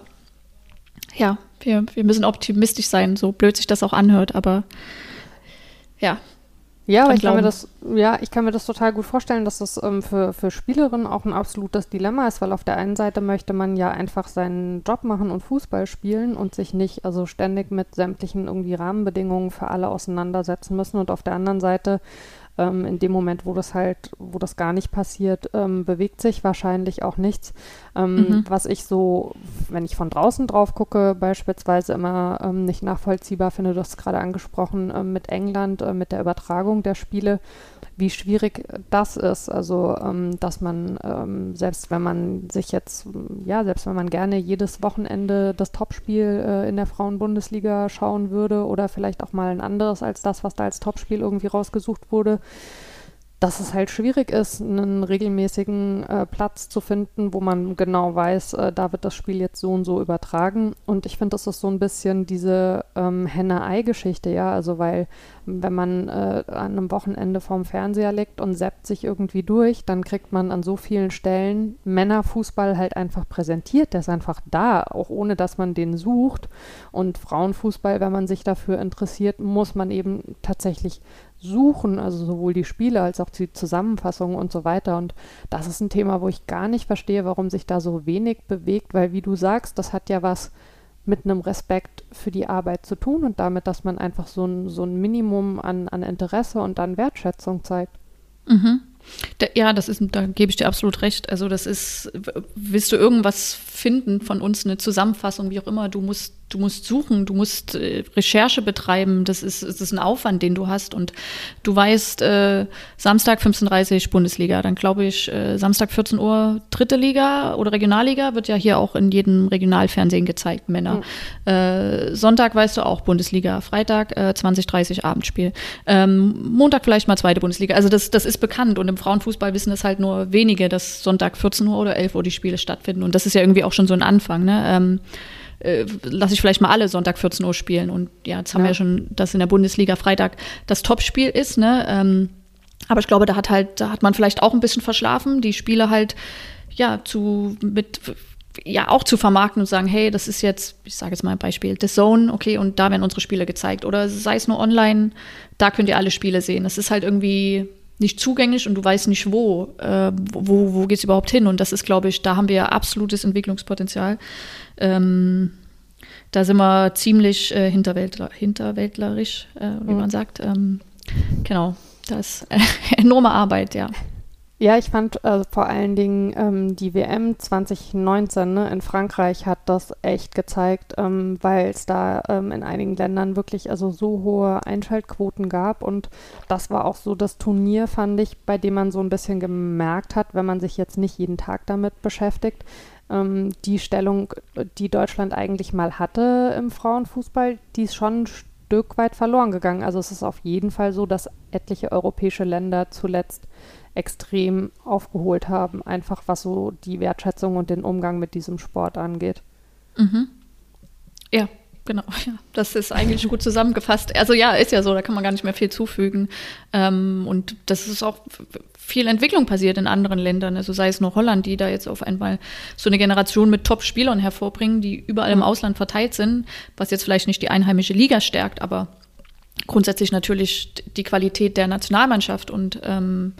ja, wir, wir müssen optimistisch sein, so blöd sich das auch anhört, aber ja, ja, aber ich kann, mir das, ja, ich kann mir das total gut vorstellen, dass das ähm, für, für Spielerinnen auch ein absolutes Dilemma ist, weil auf der einen Seite möchte man ja einfach seinen Job machen und Fußball spielen und sich nicht also ständig mit sämtlichen irgendwie Rahmenbedingungen für alle auseinandersetzen müssen. Und auf der anderen Seite ähm, in dem Moment, wo das halt, wo das gar nicht passiert, ähm, bewegt sich wahrscheinlich auch nichts. Ähm, mhm. Was ich so, wenn ich von draußen drauf gucke, beispielsweise immer ähm, nicht nachvollziehbar finde, du hast gerade angesprochen ähm, mit England, äh, mit der Übertragung der Spiele wie schwierig das ist. Also, ähm, dass man, ähm, selbst wenn man sich jetzt, ja, selbst wenn man gerne jedes Wochenende das Topspiel äh, in der Frauenbundesliga schauen würde oder vielleicht auch mal ein anderes als das, was da als Topspiel irgendwie rausgesucht wurde, dass es halt schwierig ist, einen regelmäßigen äh, Platz zu finden, wo man genau weiß, äh, da wird das Spiel jetzt so und so übertragen. Und ich finde, das ist so ein bisschen diese ähm, Henne-Ei-Geschichte, ja. Also, weil, wenn man äh, an einem Wochenende vorm Fernseher liegt und seppt sich irgendwie durch, dann kriegt man an so vielen Stellen Männerfußball halt einfach präsentiert. Der ist einfach da, auch ohne dass man den sucht. Und Frauenfußball, wenn man sich dafür interessiert, muss man eben tatsächlich suchen, also sowohl die Spiele als auch die Zusammenfassungen und so weiter. Und das ist ein Thema, wo ich gar nicht verstehe, warum sich da so wenig bewegt, weil wie du sagst, das hat ja was mit einem Respekt für die Arbeit zu tun und damit, dass man einfach so ein, so ein Minimum an, an Interesse und an Wertschätzung zeigt. Mhm. Da, ja, das ist, da gebe ich dir absolut recht. Also das ist, willst du irgendwas finden von uns, eine Zusammenfassung, wie auch immer, du musst du musst suchen, du musst äh, Recherche betreiben, das ist, das ist ein Aufwand, den du hast. Und du weißt, äh, Samstag 15.30 Uhr Bundesliga, dann glaube ich, äh, Samstag 14 Uhr dritte Liga oder Regionalliga wird ja hier auch in jedem Regionalfernsehen gezeigt, Männer. Mhm. Sonntag weißt du auch Bundesliga, Freitag äh, 20.30 Abendspiel. Ähm, Montag vielleicht mal zweite Bundesliga. Also das, das ist bekannt und im Frauenfußball wissen das halt nur wenige, dass Sonntag 14 Uhr oder 11 Uhr die Spiele stattfinden. Und das ist ja irgendwie auch schon so ein Anfang. Ne? Ähm, äh, lasse ich vielleicht mal alle Sonntag 14 Uhr spielen. Und ja, jetzt haben ja. wir ja schon, dass in der Bundesliga Freitag das Topspiel ist, ne? Ähm, aber ich glaube, da hat halt, da hat man vielleicht auch ein bisschen verschlafen, die Spiele halt ja zu mit ja auch zu vermarkten und sagen, hey, das ist jetzt, ich sage jetzt mal ein Beispiel, The Zone, okay, und da werden unsere Spiele gezeigt. Oder sei es nur online, da könnt ihr alle Spiele sehen. Das ist halt irgendwie nicht zugänglich und du weißt nicht, wo, äh, wo, wo geht es überhaupt hin. Und das ist, glaube ich, da haben wir absolutes Entwicklungspotenzial. Ähm, da sind wir ziemlich äh, hinterwäldler, hinterwäldlerisch, äh, wie mhm. man sagt. Ähm, genau, das ist enorme Arbeit, ja. Ja, ich fand äh, vor allen Dingen ähm, die WM 2019 ne, in Frankreich hat das echt gezeigt, ähm, weil es da ähm, in einigen Ländern wirklich also so hohe Einschaltquoten gab und das war auch so das Turnier, fand ich, bei dem man so ein bisschen gemerkt hat, wenn man sich jetzt nicht jeden Tag damit beschäftigt, ähm, die Stellung, die Deutschland eigentlich mal hatte im Frauenfußball, die ist schon ein Stück weit verloren gegangen. Also es ist auf jeden Fall so, dass etliche europäische Länder zuletzt extrem aufgeholt haben, einfach was so die Wertschätzung und den Umgang mit diesem Sport angeht. Mhm. Ja, genau. Ja, das ist eigentlich gut zusammengefasst. Also ja, ist ja so, da kann man gar nicht mehr viel zufügen. Ähm, und das ist auch viel Entwicklung passiert in anderen Ländern. Also sei es nur Holland, die da jetzt auf einmal so eine Generation mit Top-Spielern hervorbringen, die überall im Ausland verteilt sind, was jetzt vielleicht nicht die einheimische Liga stärkt, aber grundsätzlich natürlich die Qualität der Nationalmannschaft. Und ähm,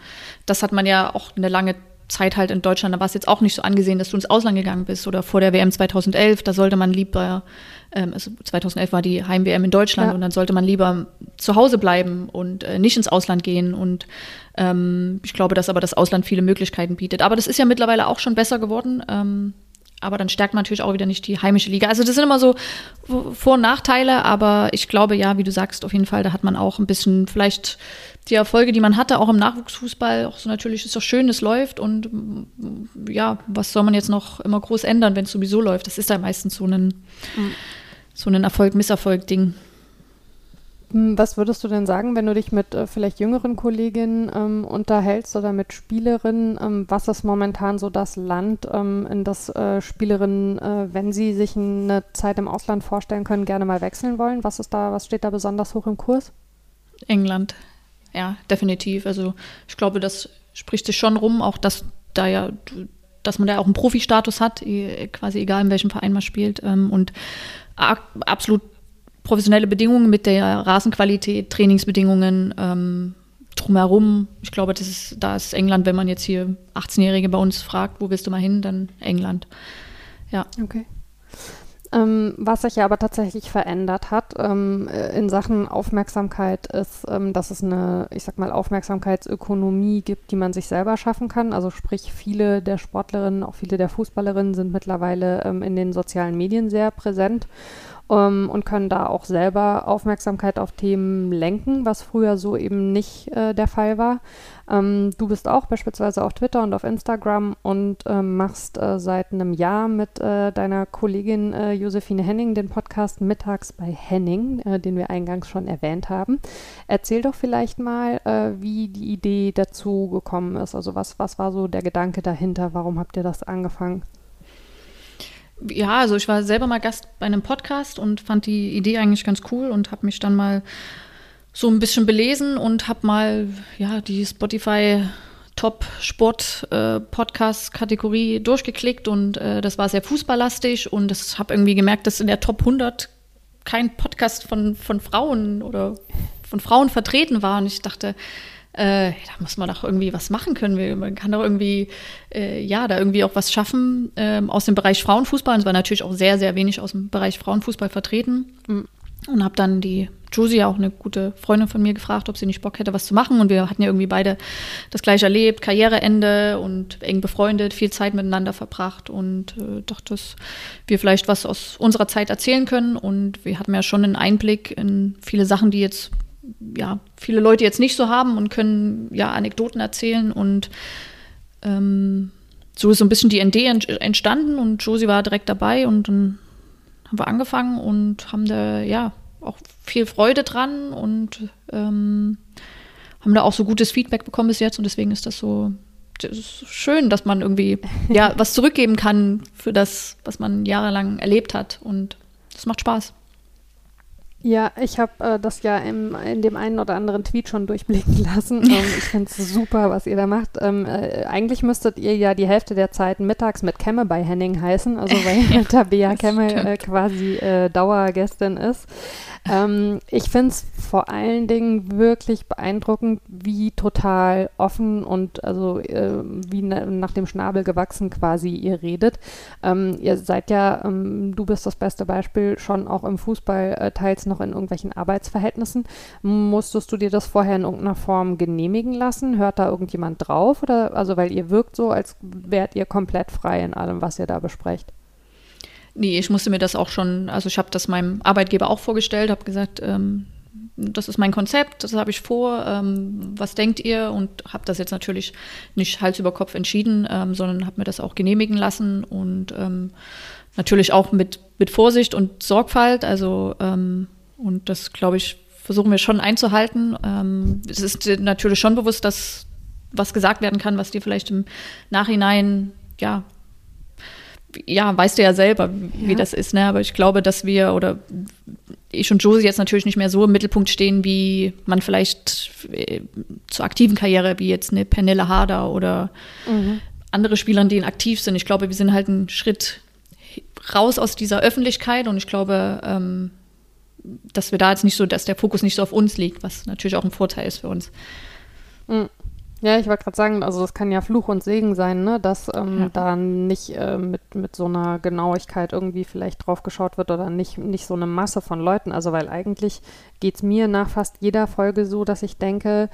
das hat man ja auch eine lange Zeit halt in Deutschland, da war es jetzt auch nicht so angesehen, dass du ins Ausland gegangen bist oder vor der WM 2011, da sollte man lieber, ähm, also 2011 war die Heim-WM in Deutschland ja. und dann sollte man lieber zu Hause bleiben und äh, nicht ins Ausland gehen und ähm, ich glaube, dass aber das Ausland viele Möglichkeiten bietet. Aber das ist ja mittlerweile auch schon besser geworden. Ähm, aber dann stärkt man natürlich auch wieder nicht die heimische Liga. Also das sind immer so Vor- und Nachteile, aber ich glaube ja, wie du sagst, auf jeden Fall, da hat man auch ein bisschen vielleicht die Erfolge, die man hatte, auch im Nachwuchsfußball, auch so natürlich ist doch schön, es läuft und ja, was soll man jetzt noch immer groß ändern, wenn es sowieso läuft? Das ist ja meistens so ein, mhm. so ein Erfolg-Misserfolg-Ding. Was würdest du denn sagen, wenn du dich mit äh, vielleicht jüngeren Kolleginnen ähm, unterhältst oder mit Spielerinnen? Ähm, was ist momentan so das Land, ähm, in das äh, Spielerinnen, äh, wenn sie sich eine Zeit im Ausland vorstellen können, gerne mal wechseln wollen? Was ist da, was steht da besonders hoch im Kurs? England, ja, definitiv. Also ich glaube, das spricht sich schon rum, auch dass da ja, dass man da auch einen Profi-Status hat, quasi egal in welchem Verein man spielt ähm, und absolut professionelle Bedingungen mit der Rasenqualität, Trainingsbedingungen ähm, drumherum. Ich glaube, das ist, da ist England, wenn man jetzt hier 18-Jährige bei uns fragt, wo willst du mal hin, dann England. Ja. Okay. Ähm, was sich ja aber tatsächlich verändert hat ähm, in Sachen Aufmerksamkeit ist, ähm, dass es eine, ich sag mal, Aufmerksamkeitsökonomie gibt, die man sich selber schaffen kann. Also sprich, viele der Sportlerinnen, auch viele der Fußballerinnen sind mittlerweile ähm, in den sozialen Medien sehr präsent ähm, und können da auch selber Aufmerksamkeit auf Themen lenken, was früher so eben nicht äh, der Fall war. Ähm, du bist auch beispielsweise auf Twitter und auf Instagram und ähm, machst äh, seit einem Jahr mit äh, deiner Kollegin äh, Josephine Henning den Podcast Mittags bei Henning, äh, den wir eingangs schon erwähnt haben. Erzähl doch vielleicht mal, äh, wie die Idee dazu gekommen ist. Also was, was war so der Gedanke dahinter? Warum habt ihr das angefangen? Ja, also ich war selber mal Gast bei einem Podcast und fand die Idee eigentlich ganz cool und habe mich dann mal so ein bisschen belesen und habe mal ja die Spotify Top Sport äh, Podcast Kategorie durchgeklickt und äh, das war sehr fußballlastig und ich habe irgendwie gemerkt, dass in der Top 100 kein Podcast von, von Frauen oder von Frauen vertreten war und ich dachte, äh, da muss man doch irgendwie was machen können. Man kann doch irgendwie, äh, ja, da irgendwie auch was schaffen äh, aus dem Bereich Frauenfußball. Und es war natürlich auch sehr, sehr wenig aus dem Bereich Frauenfußball vertreten. Mhm. Und habe dann die Josie, auch eine gute Freundin von mir, gefragt, ob sie nicht Bock hätte, was zu machen. Und wir hatten ja irgendwie beide das gleiche erlebt, Karriereende und eng befreundet, viel Zeit miteinander verbracht und äh, dachte, dass wir vielleicht was aus unserer Zeit erzählen können. Und wir hatten ja schon einen Einblick in viele Sachen, die jetzt ja, viele Leute jetzt nicht so haben und können ja Anekdoten erzählen und ähm, so ist so ein bisschen die Idee entstanden und Josie war direkt dabei und dann haben wir angefangen und haben da ja auch viel Freude dran und ähm, haben da auch so gutes Feedback bekommen bis jetzt und deswegen ist das so das ist schön, dass man irgendwie ja was zurückgeben kann für das, was man jahrelang erlebt hat und das macht Spaß. Ja, ich habe äh, das ja im, in dem einen oder anderen Tweet schon durchblicken lassen. Ähm, ich finde es super, was ihr da macht. Ähm, äh, eigentlich müsstet ihr ja die Hälfte der Zeit mittags mit Kemme bei Henning heißen, also weil Tabea Kemme äh, quasi äh, Dauergästin ist. Ähm, ich finde es vor allen Dingen wirklich beeindruckend, wie total offen und also äh, wie na, nach dem Schnabel gewachsen quasi ihr redet. Ähm, ihr seid ja, ähm, du bist das beste Beispiel, schon auch im Fußball äh, teils noch in irgendwelchen Arbeitsverhältnissen. Musstest du dir das vorher in irgendeiner Form genehmigen lassen? Hört da irgendjemand drauf? Oder also weil ihr wirkt so, als wärt ihr komplett frei in allem, was ihr da besprecht. Nee, ich musste mir das auch schon, also ich habe das meinem Arbeitgeber auch vorgestellt, habe gesagt, ähm, das ist mein Konzept, das habe ich vor, ähm, was denkt ihr? Und habe das jetzt natürlich nicht Hals über Kopf entschieden, ähm, sondern habe mir das auch genehmigen lassen und ähm, natürlich auch mit, mit Vorsicht und Sorgfalt. Also, ähm, und das, glaube ich, versuchen wir schon einzuhalten. Ähm, es ist natürlich schon bewusst, dass was gesagt werden kann, was dir vielleicht im Nachhinein, ja, ja, weißt du ja selber, wie ja. das ist, ne? Aber ich glaube, dass wir oder ich und Josie jetzt natürlich nicht mehr so im Mittelpunkt stehen, wie man vielleicht äh, zur aktiven Karriere, wie jetzt eine Pernille Harder oder mhm. andere Spieler, die aktiv sind. Ich glaube, wir sind halt einen Schritt raus aus dieser Öffentlichkeit und ich glaube, ähm, dass wir da jetzt nicht so, dass der Fokus nicht so auf uns liegt, was natürlich auch ein Vorteil ist für uns. Mhm. Ja, ich wollte gerade sagen, also das kann ja Fluch und Segen sein, ne? dass ähm, ja. da nicht äh, mit, mit so einer Genauigkeit irgendwie vielleicht drauf geschaut wird oder nicht, nicht so eine Masse von Leuten. Also weil eigentlich geht es mir nach fast jeder Folge so, dass ich denke,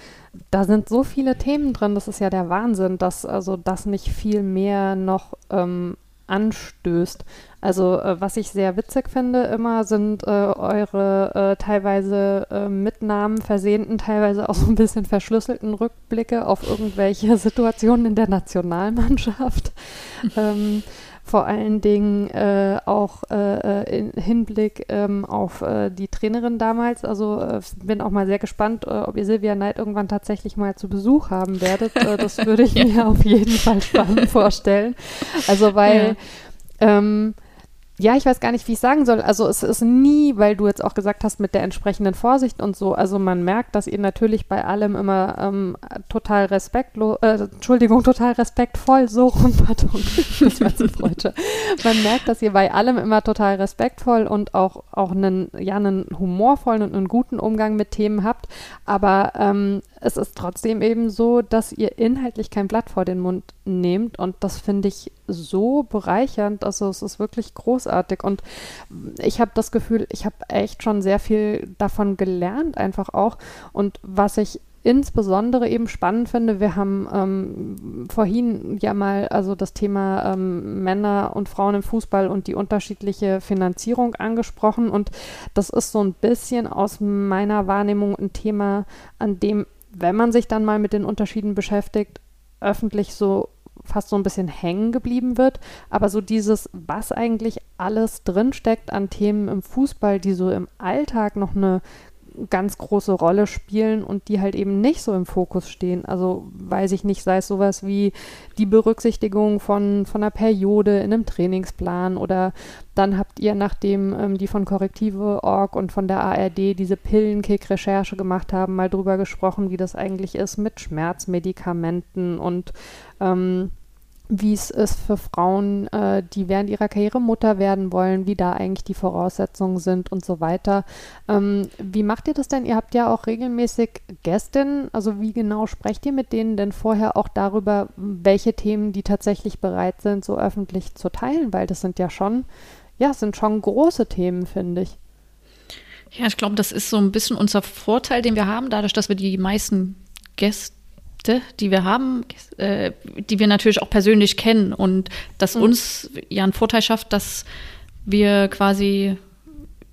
da sind so viele Themen drin, das ist ja der Wahnsinn, dass also das nicht viel mehr noch ähm, anstößt. Also äh, was ich sehr witzig finde immer sind äh, eure äh, teilweise äh, Mitnahmen versehnten, teilweise auch so ein bisschen verschlüsselten Rückblicke auf irgendwelche Situationen in der Nationalmannschaft. ähm, vor allen Dingen äh, auch äh, in Hinblick ähm, auf die Trainerin damals. Also bin auch mal sehr gespannt, ob ihr Silvia Neid irgendwann tatsächlich mal zu Besuch haben werdet. das würde ich ja. mir auf jeden Fall spannend vorstellen. Also weil ja. ähm, ja, ich weiß gar nicht, wie ich sagen soll. Also es ist nie, weil du jetzt auch gesagt hast, mit der entsprechenden Vorsicht und so. Also man merkt, dass ihr natürlich bei allem immer ähm, total respektlos, äh, Entschuldigung, total respektvoll, so rum, pardon, das war zu Freude. Man merkt, dass ihr bei allem immer total respektvoll und auch, auch einen, ja, einen humorvollen und einen guten Umgang mit Themen habt. Aber ähm, es ist trotzdem eben so, dass ihr inhaltlich kein Blatt vor den Mund nehmt und das finde ich so bereichernd. Also es ist wirklich großartig und ich habe das Gefühl, ich habe echt schon sehr viel davon gelernt einfach auch und was ich insbesondere eben spannend finde, wir haben ähm, vorhin ja mal also das Thema ähm, Männer und Frauen im Fußball und die unterschiedliche Finanzierung angesprochen und das ist so ein bisschen aus meiner Wahrnehmung ein Thema, an dem wenn man sich dann mal mit den Unterschieden beschäftigt, öffentlich so fast so ein bisschen hängen geblieben wird. Aber so dieses, was eigentlich alles drinsteckt an Themen im Fußball, die so im Alltag noch eine ganz große Rolle spielen und die halt eben nicht so im Fokus stehen. Also weiß ich nicht, sei es sowas wie die Berücksichtigung von, von einer Periode in einem Trainingsplan oder dann habt ihr, nachdem ähm, die von Korrektive.org und von der ARD diese Pillenkick-Recherche gemacht haben, mal drüber gesprochen, wie das eigentlich ist mit Schmerzmedikamenten und ähm, wie es ist für Frauen, äh, die während ihrer Karriere Mutter werden wollen, wie da eigentlich die Voraussetzungen sind und so weiter. Ähm, wie macht ihr das denn? Ihr habt ja auch regelmäßig Gästinnen. Also wie genau sprecht ihr mit denen denn vorher auch darüber, welche Themen die tatsächlich bereit sind, so öffentlich zu teilen? Weil das sind ja schon, ja, sind schon große Themen, finde ich. Ja, ich glaube, das ist so ein bisschen unser Vorteil, den wir haben, dadurch, dass wir die meisten Gäste die wir haben, äh, die wir natürlich auch persönlich kennen und das mhm. uns ja einen Vorteil schafft, dass wir quasi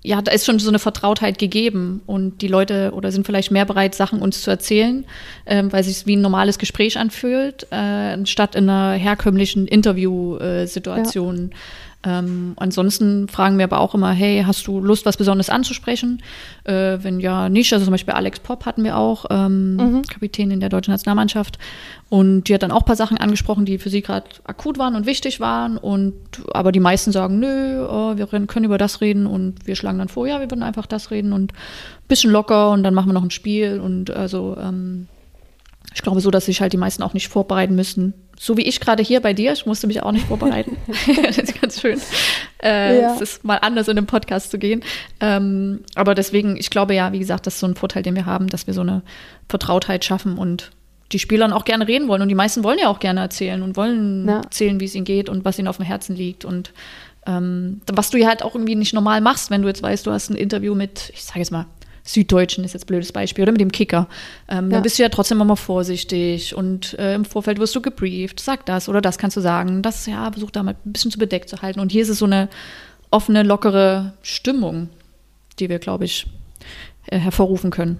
ja, da ist schon so eine Vertrautheit gegeben und die Leute oder sind vielleicht mehr bereit, Sachen uns zu erzählen, ähm, weil es sich wie ein normales Gespräch anfühlt, äh, anstatt in einer herkömmlichen Interviewsituation. Äh, ja. Ähm, ansonsten fragen wir aber auch immer, hey, hast du Lust, was Besonderes anzusprechen? Äh, wenn ja, nicht. Also zum Beispiel Alex Popp hatten wir auch, ähm, mhm. Kapitän in der deutschen Nationalmannschaft. Und die hat dann auch ein paar Sachen angesprochen, die für sie gerade akut waren und wichtig waren. Und aber die meisten sagen, nö, oh, wir können über das reden und wir schlagen dann vor, ja, wir würden einfach das reden und ein bisschen locker und dann machen wir noch ein Spiel. Und also ähm, ich glaube so, dass sich halt die meisten auch nicht vorbereiten müssen. So wie ich gerade hier bei dir, ich musste mich auch nicht vorbereiten. das ist ganz schön. Äh, ja. Es ist mal anders in den Podcast zu gehen. Ähm, aber deswegen, ich glaube ja, wie gesagt, das ist so ein Vorteil, den wir haben, dass wir so eine Vertrautheit schaffen und die Spieler auch gerne reden wollen. Und die meisten wollen ja auch gerne erzählen und wollen ja. erzählen, wie es ihnen geht und was ihnen auf dem Herzen liegt. Und Ähm, was du ja halt auch irgendwie nicht normal machst, wenn du jetzt weißt, du hast ein Interview mit, ich sage jetzt mal, Süddeutschen ist jetzt ein blödes Beispiel, oder mit dem Kicker. Ähm, ja. Dann bist du ja trotzdem immer vorsichtig und äh, im Vorfeld wirst du gebrieft, sag das oder das kannst du sagen. Das, ja, versuch da mal ein bisschen zu bedeckt zu halten. Und hier ist es so eine offene, lockere Stimmung, die wir, glaube ich, äh, hervorrufen können.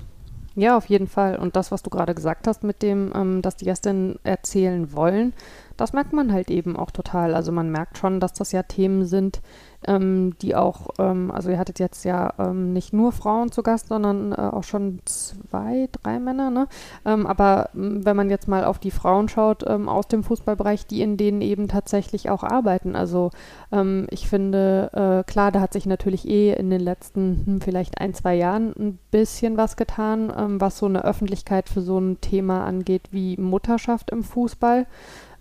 Ja, auf jeden Fall. Und das, was du gerade gesagt hast mit dem, ähm, dass die Gästinnen erzählen wollen, das merkt man halt eben auch total. Also man merkt schon, dass das ja Themen sind, ähm, die auch, ähm, also ihr hattet jetzt ja ähm, nicht nur Frauen zu Gast, sondern äh, auch schon zwei, drei Männer, ne? Ähm, aber wenn man jetzt mal auf die Frauen schaut ähm, aus dem Fußballbereich, die in denen eben tatsächlich auch arbeiten. Also ähm, ich finde, äh, klar, da hat sich natürlich eh in den letzten hm, vielleicht ein, zwei Jahren ein bisschen was getan, was so eine Öffentlichkeit für so ein Thema angeht wie Mutterschaft im Fußball.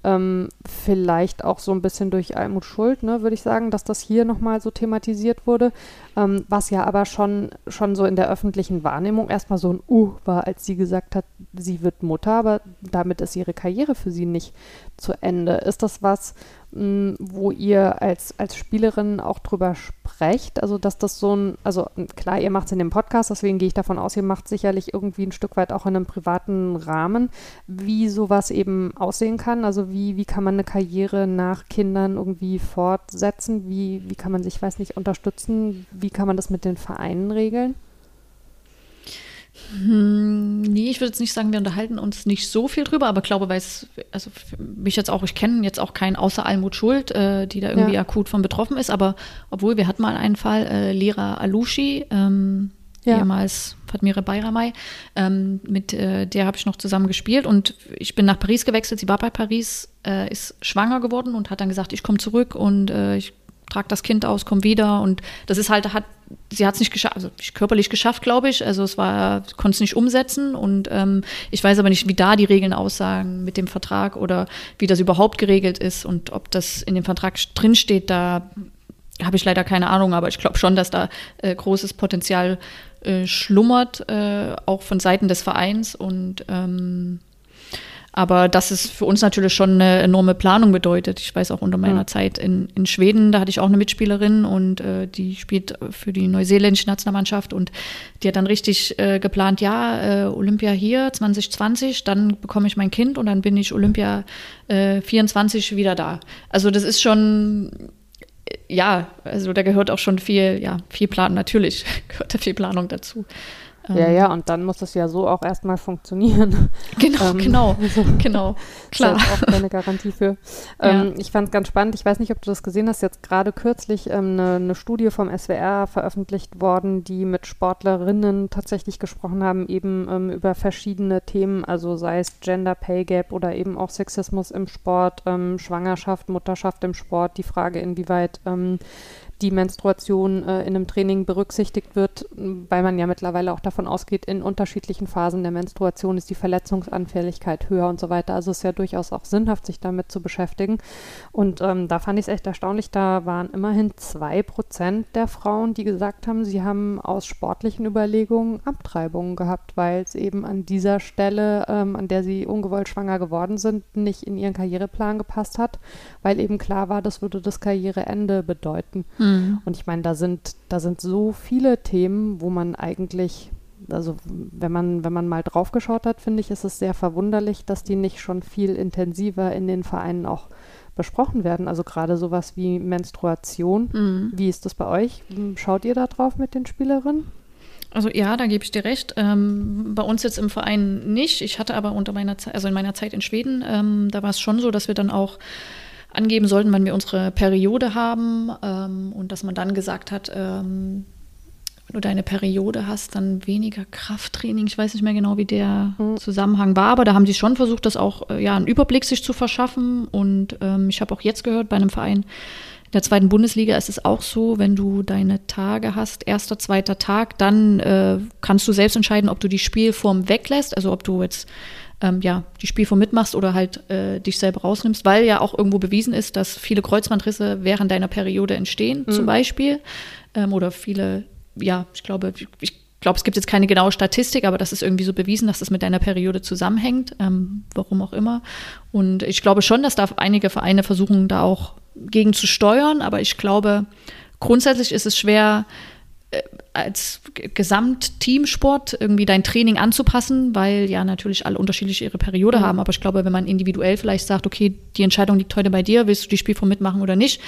Ähm, vielleicht auch so ein bisschen durch Almut Schuld, ne, würde ich sagen, dass das hier nochmal so thematisiert wurde. Ähm, was ja aber schon, schon so in der öffentlichen Wahrnehmung erstmal so ein Uh war, als sie gesagt hat, sie wird Mutter, aber damit ist ihre Karriere für sie nicht zu Ende. Ist das was, wo ihr als, als Spielerin auch drüber sprecht? Also, dass das so ein, also klar, ihr macht es in dem Podcast, deswegen gehe ich davon aus, ihr macht sicherlich irgendwie ein Stück weit auch in einem privaten Rahmen, wie sowas eben aussehen kann. Also, wie, wie kann man eine Karriere nach Kindern irgendwie fortsetzen? Wie, wie kann man sich, weiß nicht, unterstützen? Wie kann man das mit den Vereinen regeln? Hm, nee, ich würde jetzt nicht sagen, wir unterhalten uns nicht so viel drüber, aber glaube, weil es, also mich jetzt auch, ich kenne jetzt auch keinen außer Almut Schuld, äh, die da irgendwie ja. akut von betroffen ist, aber obwohl wir hatten mal einen Fall, äh, Lera Alushi, ähm, ja. ehemals Fatmire Bayramay, ähm, mit äh, der habe ich noch zusammen gespielt und ich bin nach Paris gewechselt, sie war bei Paris, äh, ist schwanger geworden und hat dann gesagt, ich komme zurück und äh, ich trage das Kind aus, komme wieder. Und das ist halt, hat, sie hat es nicht geschafft, also körperlich geschafft, glaube ich, also es war, konnte es nicht umsetzen. Und ähm, ich weiß aber nicht, wie da die Regeln aussagen mit dem Vertrag oder wie das überhaupt geregelt ist und ob das in dem Vertrag drinsteht, da habe ich leider keine Ahnung, aber ich glaube schon, dass da äh, großes Potenzial äh, schlummert, äh, auch von Seiten des Vereins. Und ähm, aber das ist für uns natürlich schon eine enorme Planung bedeutet. Ich weiß auch unter meiner mhm. Zeit in, in Schweden, da hatte ich auch eine Mitspielerin und äh, die spielt für die neuseeländische Nationalmannschaft und die hat dann richtig äh, geplant, ja, äh, Olympia hier 2020, dann bekomme ich mein Kind und dann bin ich Olympia 24 äh, wieder da. Also das ist schon ja, also da gehört auch schon viel, ja, viel Planung, natürlich gehört da viel Planung dazu. Ja, ähm, ja, und dann muss es ja so auch erstmal funktionieren. Genau, ähm, genau, also, genau, klar. Das ist auch keine Garantie für. Ähm, ja. Ich fand es ganz spannend, ich weiß nicht, ob du das gesehen hast, jetzt gerade kürzlich eine, ähm, eine Studie vom SWR veröffentlicht worden, die mit Sportlerinnen tatsächlich gesprochen haben, eben ähm, über verschiedene Themen, also sei es Gender Pay Gap oder eben auch Sexismus im Sport, ähm, Schwangerschaft, Mutterschaft im Sport, die Frage, inwieweit die Menstruation äh, in einem Training berücksichtigt wird, weil man ja mittlerweile auch davon ausgeht, in unterschiedlichen Phasen der Menstruation ist die Verletzungsanfälligkeit höher und so weiter. Also es ist ja durchaus auch sinnhaft, sich damit zu beschäftigen. Und ähm, da fand ich es echt erstaunlich, da waren immerhin zwei Prozent der Frauen, die gesagt haben, sie haben aus sportlichen Überlegungen Abtreibungen gehabt, weil es eben an dieser Stelle, ähm, an der sie ungewollt schwanger geworden sind, nicht in ihren Karriereplan gepasst hat, weil eben klar war, das würde das Karriereende bedeuten. Mhm. Mhm. Und ich meine, da sind, da sind so viele Themen, wo man eigentlich, also wenn man, wenn man mal drauf geschaut hat, finde ich, ist es sehr verwunderlich, dass die nicht schon viel intensiver in den Vereinen auch besprochen werden. Also gerade sowas wie Menstruation. Mhm. Wie ist das bei euch? Schaut ihr da drauf mit den Spielerinnen? Also ja, da gebe ich dir recht. Ähm, bei uns jetzt im Verein nicht. Ich hatte aber unter meiner Zeit, also in meiner Zeit in Schweden, ähm, da war es schon so, dass wir dann auch angeben sollten, wann wir unsere Periode haben ähm, und dass man dann gesagt hat, ähm, wenn du deine Periode hast, dann weniger Krafttraining. Ich weiß nicht mehr genau, wie der mhm. Zusammenhang war, aber da haben sie schon versucht, das auch äh, ja einen Überblick sich zu verschaffen. Und ähm, ich habe auch jetzt gehört, bei einem Verein in der zweiten Bundesliga ist es auch so, wenn du deine Tage hast, erster, zweiter Tag, dann äh, kannst du selbst entscheiden, ob du die Spielform weglässt, also ob du jetzt ähm, ja, die Spielform mitmachst oder halt äh, dich selber rausnimmst, weil ja auch irgendwo bewiesen ist, dass viele Kreuzbandrisse während deiner Periode entstehen, mhm. zum Beispiel. Ähm, oder viele, ja, ich glaube, ich glaube, es gibt jetzt keine genaue Statistik, aber das ist irgendwie so bewiesen, dass das mit deiner Periode zusammenhängt, ähm, warum auch immer. Und ich glaube schon, dass da einige Vereine versuchen, da auch gegen zu steuern, aber ich glaube, grundsätzlich ist es schwer, als Gesamtteamsport irgendwie dein Training anzupassen, weil ja natürlich alle unterschiedlich ihre Periode mhm. haben. Aber ich glaube, wenn man individuell vielleicht sagt, okay, die Entscheidung liegt heute bei dir, willst du die Spielform mitmachen oder nicht,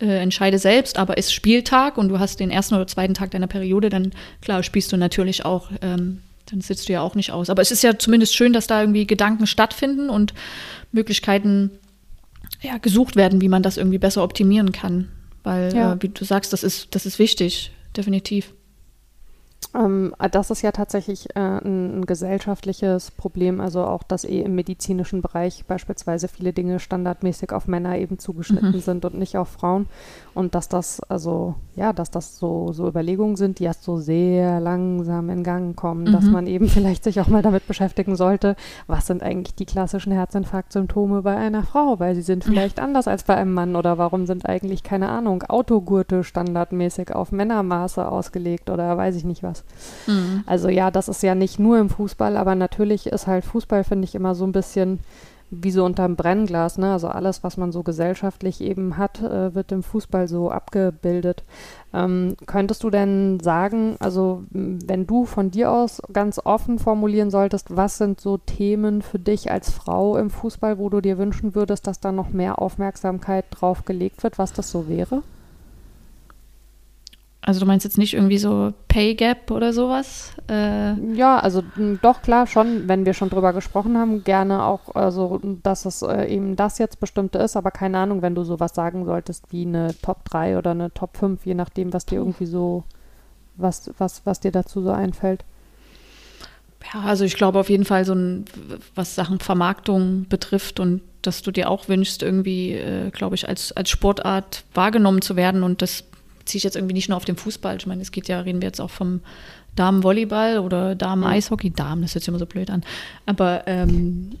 äh, entscheide selbst, aber ist Spieltag und du hast den ersten oder zweiten Tag deiner Periode, dann klar spielst du natürlich auch, ähm, dann sitzt du ja auch nicht aus. Aber es ist ja zumindest schön, dass da irgendwie Gedanken stattfinden und Möglichkeiten ja, gesucht werden, wie man das irgendwie besser optimieren kann. Weil, ja. äh, wie du sagst, das ist, das ist wichtig definitiv. Ähm, das ist ja tatsächlich äh, ein, ein, gesellschaftliches Problem, also auch, dass eh im medizinischen Bereich beispielsweise viele Dinge standardmäßig auf Männer eben zugeschnitten mhm. sind und nicht auf Frauen. Und dass das, also ja, dass das so, so Überlegungen sind, die erst so sehr langsam in Gang kommen, mhm. dass man eben vielleicht sich auch mal damit beschäftigen sollte, was sind eigentlich die klassischen Herzinfarktsymptome bei einer Frau, weil sie sind vielleicht ja. anders als bei einem Mann oder warum sind eigentlich, keine Ahnung, Autogurte standardmäßig auf Männermaße ausgelegt oder weiß ich nicht was. Mhm. Also ja, das ist ja nicht nur im Fußball, aber natürlich ist halt Fußball, finde ich, immer so ein bisschen wie so unterm Brennglas, ne? Also alles, was man so gesellschaftlich eben hat, äh, wird im Fußball so abgebildet. Ähm, könntest du denn sagen, also wenn du von dir aus ganz offen formulieren solltest, was sind so Themen für dich als Frau im Fußball, wo du dir wünschen würdest, dass da noch mehr Aufmerksamkeit drauf gelegt wird, was das so wäre? Also du meinst jetzt nicht irgendwie so Pay Gap oder sowas? Äh ja, also doch klar schon, wenn wir schon drüber gesprochen haben, gerne auch, also dass es äh, eben das jetzt bestimmte ist, aber keine Ahnung, wenn du sowas sagen solltest wie eine Top 3 oder eine Top 5, je nachdem, was dir irgendwie so, was, was, was dir dazu so einfällt. Ja, also ich glaube auf jeden Fall so ein, was Sachen Vermarktung betrifft und dass du dir auch wünschst, irgendwie, äh, glaube ich, als, als Sportart wahrgenommen zu werden und das beziehe ich jetzt irgendwie nicht nur auf den Fußball. Ich meine, es geht ja, reden wir jetzt auch vom Damenvolleyball oder Damen-Eishockey. Damen, das hört sich immer so blöd an. Aber ähm,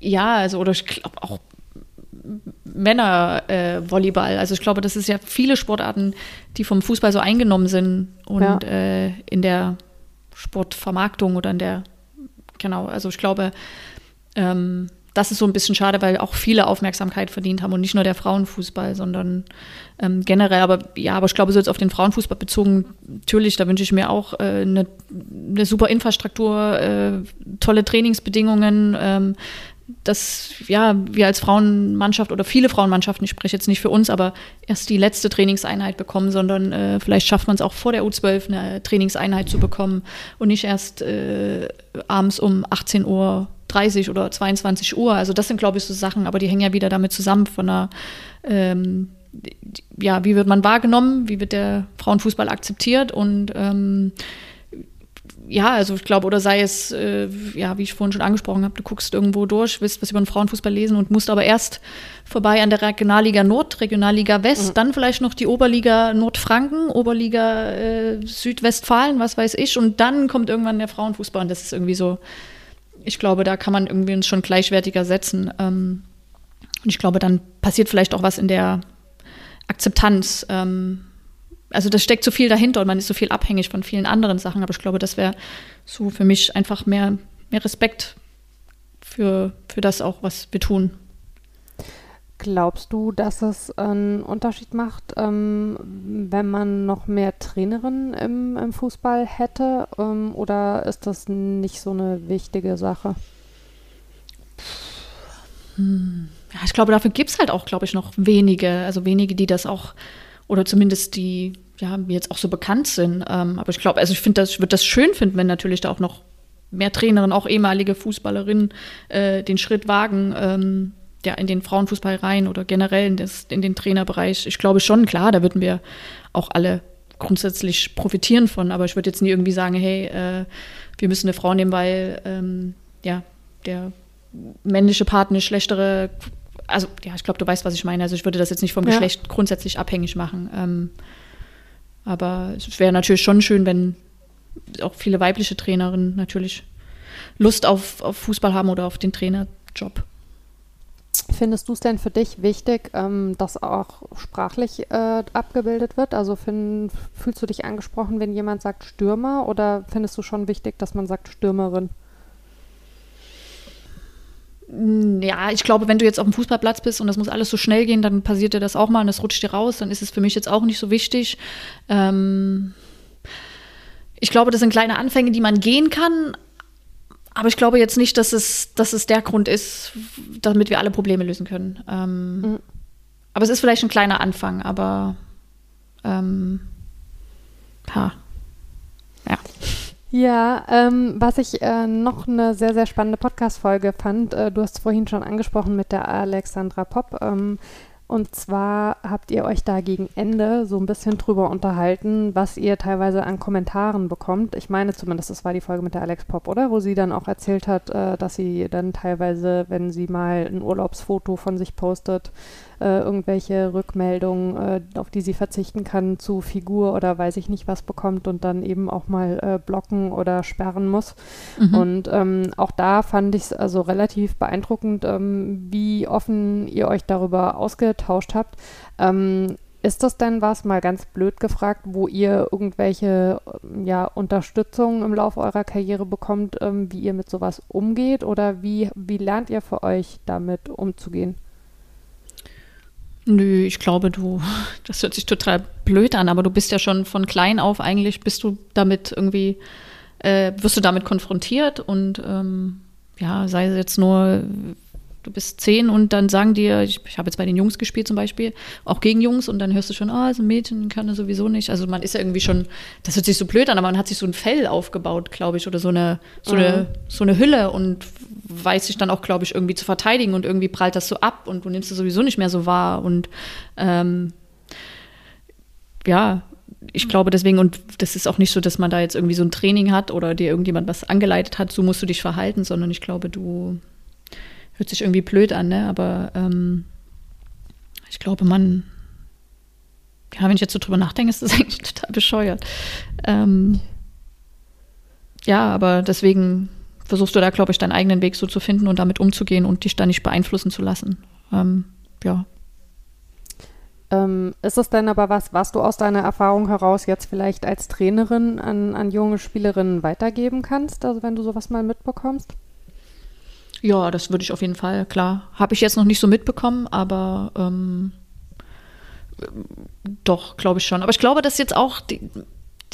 ja, also, oder ich glaube auch Männer-Volleyball. Äh, also ich glaube, das ist ja viele Sportarten, die vom Fußball so eingenommen sind und ja. äh, in der Sportvermarktung oder in der, genau, also ich glaube, ähm, das ist so ein bisschen schade, weil auch viele Aufmerksamkeit verdient haben und nicht nur der Frauenfußball, sondern ähm, generell. Aber ja, aber ich glaube, so jetzt auf den Frauenfußball bezogen, natürlich, da wünsche ich mir auch äh, eine, super Infrastruktur, äh, tolle Trainingsbedingungen, ähm, dass ja, wir als Frauenmannschaft oder viele Frauenmannschaften, ich spreche jetzt nicht für uns, aber erst die letzte Trainingseinheit bekommen, sondern äh, vielleicht schafft man es auch vor der U12 eine Trainingseinheit zu bekommen und nicht erst äh, abends um 18 Uhr 30 oder 22 Uhr. Also das sind, glaube ich, so Sachen, aber die hängen ja wieder damit zusammen von einer, ähm, ja, wie wird man wahrgenommen, wie wird der Frauenfußball akzeptiert und ähm, ja, also ich glaube, oder sei es, äh, ja, wie ich vorhin schon angesprochen habe, du guckst irgendwo durch, willst was über den Frauenfußball lesen und musst aber erst vorbei an der Regionalliga Nord, Regionalliga West, mhm. dann vielleicht noch die Oberliga Nordfranken, Oberliga äh, Südwestfalen, was weiß ich, und dann kommt irgendwann der Frauenfußball und das ist irgendwie so, ich glaube, da kann man irgendwie uns schon gleichwertiger setzen. Ähm, und ich glaube, dann passiert vielleicht auch was in der Akzeptanz. Ähm, also das steckt so viel dahinter und man ist so viel abhängig von vielen anderen Sachen. Aber ich glaube, das wäre so für mich einfach mehr, mehr Respekt für, für das auch, was wir tun. Glaubst du, dass es einen Unterschied macht, ähm, wenn man noch mehr Trainerinnen im, im Fußball hätte? Ähm, oder ist das nicht so eine wichtige Sache? Hm. Ja, ich glaube, dafür gibt es halt auch, glaube ich, noch wenige. Also wenige, die das auch, oder zumindest die, ja, jetzt auch so bekannt sind. Ähm, aber ich glaube, also ich finde das, ich würde das schön finden, wenn natürlich da auch noch mehr Trainerinnen, auch ehemalige Fußballerinnen, äh, den Schritt wagen ähm, ja, in den Frauenfußball rein oder generell in, das, in den Trainerbereich. Ich glaube schon, klar, da würden wir auch alle grundsätzlich profitieren von, aber ich würde jetzt nie irgendwie sagen, hey, äh, wir müssen eine Frau nehmen, weil ähm, ja, der männliche Part eine schlechtere, also ja, ich glaube, du weißt, was ich meine. Also ich würde das jetzt nicht vom ja. Geschlecht grundsätzlich abhängig machen. Ähm, aber es wäre natürlich schon schön, wenn auch viele weibliche Trainerinnen natürlich Lust auf, auf Fußball haben oder auf den Trainerjob. Findest du es denn für dich wichtig, ähm, dass auch sprachlich äh, abgebildet wird? Also find, fühlst du dich angesprochen, wenn jemand sagt Stürmer oder findest du schon wichtig, dass man sagt Stürmerin? Ja, ich glaube, wenn du jetzt auf dem Fußballplatz bist und das muss alles so schnell gehen, dann passiert dir das auch mal und das rutscht dir raus, dann ist es für mich jetzt auch nicht so wichtig. Ähm, ich glaube, das sind kleine Anfänge, die man gehen kann, aber ich glaube jetzt nicht, dass es, dass es der Grund ist, damit wir alle Probleme lösen können. Ähm, mhm. Aber es ist vielleicht ein kleiner Anfang, aber ähm, ha. ja. Ja, ähm, was ich äh, noch eine sehr, sehr spannende Podcast-Folge fand, äh, du hast es vorhin schon angesprochen mit der Alexandra Popp. Ähm, und zwar habt ihr euch da gegen Ende so ein bisschen drüber unterhalten, was ihr teilweise an Kommentaren bekommt. Ich meine zumindest, das war die Folge mit der Alex Pop, oder? Wo sie dann auch erzählt hat, äh, dass sie dann teilweise, wenn sie mal ein Urlaubsfoto von sich postet, äh, irgendwelche Rückmeldungen, äh, auf die sie verzichten kann, zu Figur oder weiß ich nicht was bekommt und dann eben auch mal äh, blocken oder sperren muss. Mhm. Und ähm, auch da fand ich es also relativ beeindruckend, ähm, wie offen ihr euch darüber ausgetauscht habt. Ähm, ist das denn was, mal ganz blöd gefragt, wo ihr irgendwelche ja, Unterstützung im Laufe eurer Karriere bekommt, ähm, wie ihr mit sowas umgeht oder wie, wie lernt ihr für euch damit umzugehen? Nö, ich glaube, du, das hört sich total blöd an, aber du bist ja schon von klein auf eigentlich, bist du damit irgendwie, äh, wirst du damit konfrontiert und ähm, ja, sei es jetzt nur du bist zehn und dann sagen dir, ich, ich habe jetzt bei den Jungs gespielt zum Beispiel, auch gegen Jungs und dann hörst du schon, ah, oh, so ein Mädchen kann er sowieso nicht. Also man ist ja irgendwie schon, das hört sich so blöd an, aber man hat sich so ein Fell aufgebaut, glaube ich, oder so eine, so, mhm. eine, so eine Hülle und weiß sich dann auch, glaube ich, irgendwie zu verteidigen und irgendwie prallt das so ab und du nimmst es sowieso nicht mehr so wahr und ähm, ja, ich glaube deswegen, und das ist auch nicht so, dass man da jetzt irgendwie so ein Training hat oder dir irgendjemand was angeleitet hat, so musst du dich verhalten, sondern ich glaube, du, hört sich irgendwie blöd an, ne? aber ähm, ich glaube, man, ja, wenn ich jetzt so drüber nachdenke, ist das eigentlich total bescheuert. Ähm, ja, aber deswegen versuchst du da, glaube ich, deinen eigenen Weg so zu finden und damit umzugehen und dich da nicht beeinflussen zu lassen. Ähm, ja. Ähm, ist es denn aber was, was du aus deiner Erfahrung heraus jetzt vielleicht als Trainerin an, an junge Spielerinnen weitergeben kannst, also wenn du sowas mal mitbekommst? Ja, das würde ich auf jeden Fall, klar. Habe ich jetzt noch nicht so mitbekommen, aber ähm, doch, glaube ich schon. Aber ich glaube, dass jetzt auch die,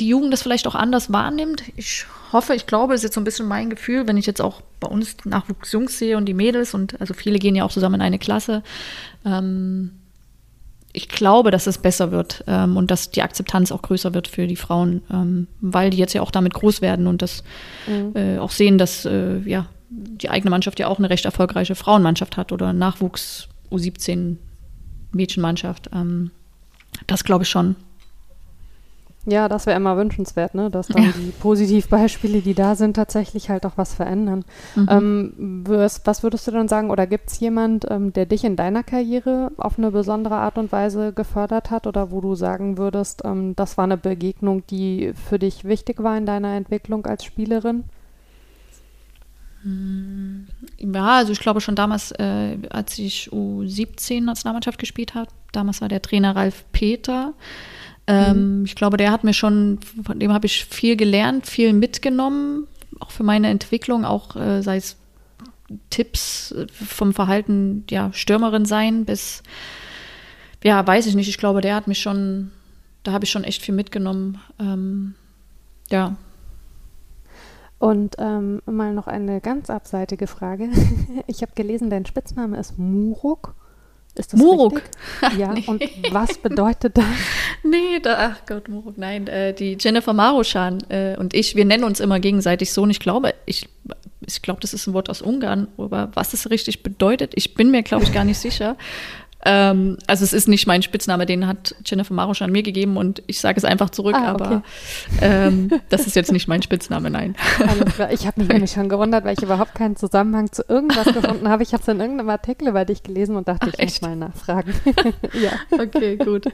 die Jugend das vielleicht auch anders wahrnimmt. Ich hoffe, ich glaube, das ist jetzt so ein bisschen mein Gefühl, wenn ich jetzt auch bei uns Nachwuchsjungs sehe und die Mädels und also viele gehen ja auch zusammen in eine Klasse. Ähm, ich glaube, dass es besser wird ähm, und dass die Akzeptanz auch größer wird für die Frauen, ähm, weil die jetzt ja auch damit groß werden und das mhm. äh, auch sehen, dass äh, ja die eigene Mannschaft ja auch eine recht erfolgreiche Frauenmannschaft hat oder Nachwuchs U17 Mädchenmannschaft. Ähm, das glaube ich schon. Ja, das wäre immer wünschenswert, ne? dass dann ja. die Positivbeispiele, die da sind, tatsächlich halt auch was verändern. Mhm. Ähm, was, was, würdest du dann sagen, oder gibt es jemand, ähm, der dich in deiner Karriere auf eine besondere Art und Weise gefördert hat oder wo du sagen würdest, ähm, das war eine Begegnung, die für dich wichtig war in deiner Entwicklung als Spielerin? Hm, ja, also ich glaube schon damals, äh, als ich U17 Nationalmannschaft gespielt habe, damals war der Trainer Ralf Peter. Ähm, mhm. Ich glaube, der hat mir schon, von dem habe ich viel gelernt, viel mitgenommen, auch für meine Entwicklung, auch äh, sei es Tipps äh, vom Verhalten, ja, Stürmerin sein bis, ja, weiß ich nicht, ich glaube, der hat mich schon, da habe ich schon echt viel mitgenommen. Ähm, ja, und ähm, mal noch eine ganz abseitige Frage. Ich habe gelesen, dein Spitzname ist Muruk. Ist das Muruk? Richtig? Ja, nee. und was bedeutet das? Nee, da, ach Gott, Muruk, nein. Äh, die Jennifer Maruschan äh, und ich, wir nennen uns immer gegenseitig so und ich glaube, ich, ich glaube, das ist ein Wort aus Ungarn, aber was es richtig bedeutet, ich bin mir, glaube ich, gar nicht sicher. Ähm, also es ist nicht mein Spitzname, den hat Jennifer Marusch an mir gegeben und ich sage es einfach zurück, ah, okay. aber ähm, das ist jetzt nicht mein Spitzname, nein. Ich habe mich nämlich schon gewundert, weil ich überhaupt keinen Zusammenhang zu irgendwas gefunden habe. Ich habe es in irgendeinem Artikel über dich gelesen und dachte, Ach, ich echt? muss mal nachfragen. ja. Okay, gut.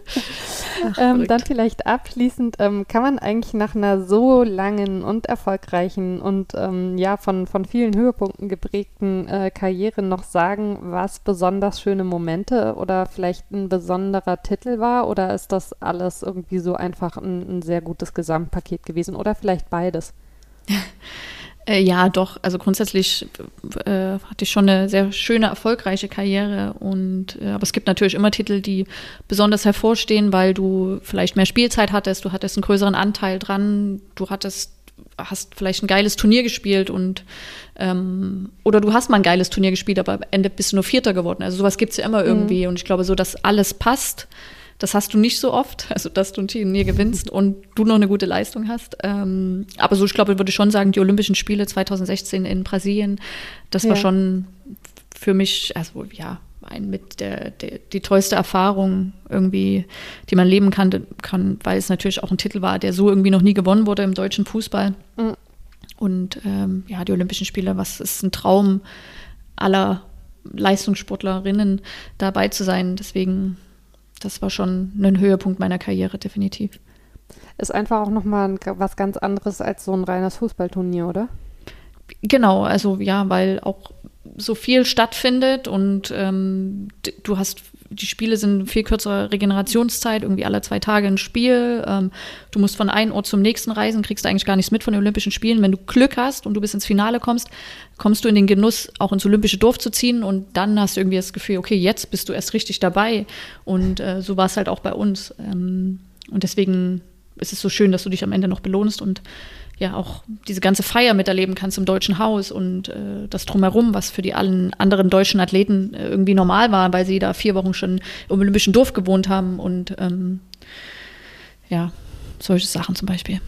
Ach, ähm, dann vielleicht abschließend, ähm, kann man eigentlich nach einer so langen und erfolgreichen und ähm, ja von, von vielen Höhepunkten geprägten äh, Karriere noch sagen, was besonders schöne Momente oder vielleicht ein besonderer Titel war? Oder ist das alles irgendwie so einfach ein, ein sehr gutes Gesamtpaket gewesen? Oder vielleicht beides? Äh, ja, doch. Also grundsätzlich äh, hatte ich schon eine sehr schöne, erfolgreiche Karriere. Und äh, aber es gibt natürlich immer Titel, die besonders hervorstehen, weil du vielleicht mehr Spielzeit hattest, du hattest einen größeren Anteil dran, du hattest hast vielleicht ein geiles Turnier gespielt und ähm, oder du hast mal ein geiles Turnier gespielt, aber am Ende bist du nur Vierter geworden. Also sowas gibt es ja immer mhm. irgendwie. Mhm. Und ich glaube, so dass alles passt, das hast du nicht so oft, also dass du ein Turnier gewinnst und du noch eine gute Leistung hast. Ähm, aber so, ich glaube, ich würde schon sagen, die Olympischen Spiele 2016 in Brasilien, das ja. war schon für mich, also ja, ein mit der, der, die tollste Erfahrung irgendwie, die man leben kann, kann, weil es natürlich auch ein Titel war, der so irgendwie noch nie gewonnen wurde im deutschen Fußball. Mhm. Und ähm, ja, die Olympischen Spiele, was ist ein Traum aller Leistungssportlerinnen dabei zu sein. Deswegen das war schon ein Höhepunkt meiner Karriere, definitiv. Ist einfach auch nochmal was ganz anderes als so ein reines Fußballturnier, oder? Genau, also ja, weil auch so viel stattfindet und ähm, du hast die Spiele sind viel kürzere Regenerationszeit, irgendwie alle zwei Tage ein Spiel. Ähm, du musst von einem Ort zum nächsten reisen, kriegst eigentlich gar nichts mit von den Olympischen Spielen. Wenn du Glück hast und du bis ins Finale kommst, kommst du in den Genuss, auch ins Olympische Dorf zu ziehen und dann hast du irgendwie das Gefühl, okay, jetzt bist du erst richtig dabei. Und äh, so war es halt auch bei uns. Ähm, und deswegen ist es so schön, dass du dich am Ende noch belohnst und ja auch diese ganze Feier miterleben kannst im Deutschen Haus und äh, das drumherum, was für die allen anderen deutschen Athleten äh, irgendwie normal war, weil sie da vier Wochen schon im Olympischen Dorf gewohnt haben und ähm, ja, solche Sachen zum Beispiel.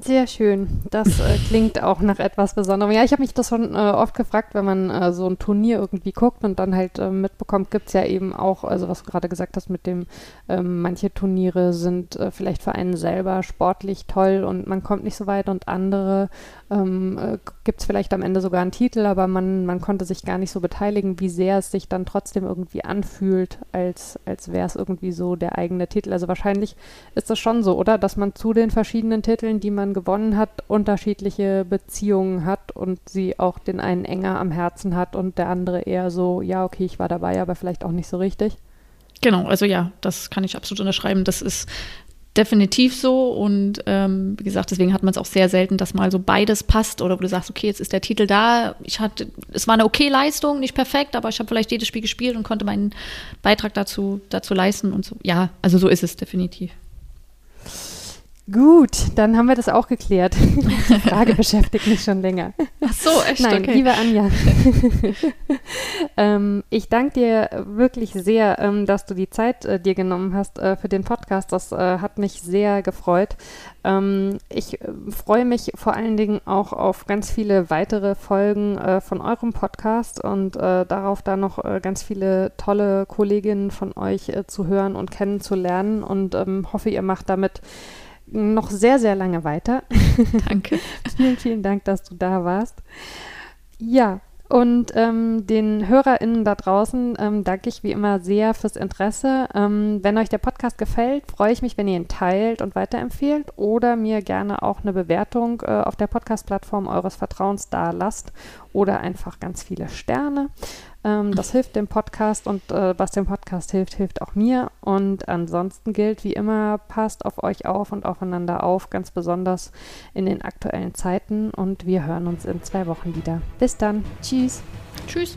Sehr schön. Das äh, klingt auch nach etwas Besonderem. Ja, ich habe mich das schon äh, oft gefragt, wenn man äh, so ein Turnier irgendwie guckt und dann halt äh, mitbekommt, gibt es ja eben auch, also was du gerade gesagt hast, mit dem, ähm, manche Turniere sind äh, vielleicht für einen selber sportlich toll und man kommt nicht so weit und andere ähm, äh, gibt es vielleicht am Ende sogar einen Titel, aber man, man konnte sich gar nicht so beteiligen, wie sehr es sich dann trotzdem irgendwie anfühlt, als, als wäre es irgendwie so der eigene Titel. Also wahrscheinlich ist das schon so, oder? Dass man zu den verschiedenen Titeln, die man gewonnen hat, unterschiedliche Beziehungen hat und sie auch den einen enger am Herzen hat und der andere eher so, ja, okay, ich war dabei, aber vielleicht auch nicht so richtig. Genau, also ja, das kann ich absolut unterschreiben. Das ist definitiv so. Und ähm, wie gesagt, deswegen hat man es auch sehr selten, dass mal so beides passt oder wo du sagst, okay, jetzt ist der Titel da. Ich hatte, es war eine okay Leistung, nicht perfekt, aber ich habe vielleicht jedes Spiel gespielt und konnte meinen Beitrag dazu, dazu leisten und so. Ja, also so ist es definitiv. Gut, dann haben wir das auch geklärt. Die Frage beschäftigt mich schon länger. Ach so, echt? Nein, okay. liebe Anja. ähm, ich danke dir wirklich sehr, ähm, dass du die Zeit äh, dir genommen hast äh, für den Podcast. Das äh, hat mich sehr gefreut. Ähm, ich äh, freue mich vor allen Dingen auch auf ganz viele weitere Folgen äh, von eurem Podcast und äh, darauf da noch ganz viele tolle Kolleginnen von euch zu hören und kennenzulernen und ähm, hoffe, ihr macht damit noch sehr, sehr lange weiter. Danke. vielen, vielen Dank, dass du da warst. Ja, und ähm, den HörerInnen da draußen ähm, danke ich wie immer sehr fürs Interesse. Ähm, wenn euch der Podcast gefällt, freue ich mich, wenn ihr ihn teilt und weiterempfehlt oder mir gerne auch eine Bewertung äh, auf der Podcast-Plattform eures Vertrauens da lasst oder einfach ganz viele Sterne. Ähm, das hilft dem Podcast und äh, was dem Podcast hilft, hilft auch mir. Und ansonsten gilt wie immer, passt auf euch auf und aufeinander auf, ganz besonders in den aktuellen Zeiten. Und wir hören uns in zwei Wochen wieder. Bis dann. Tschüss. Tschüss.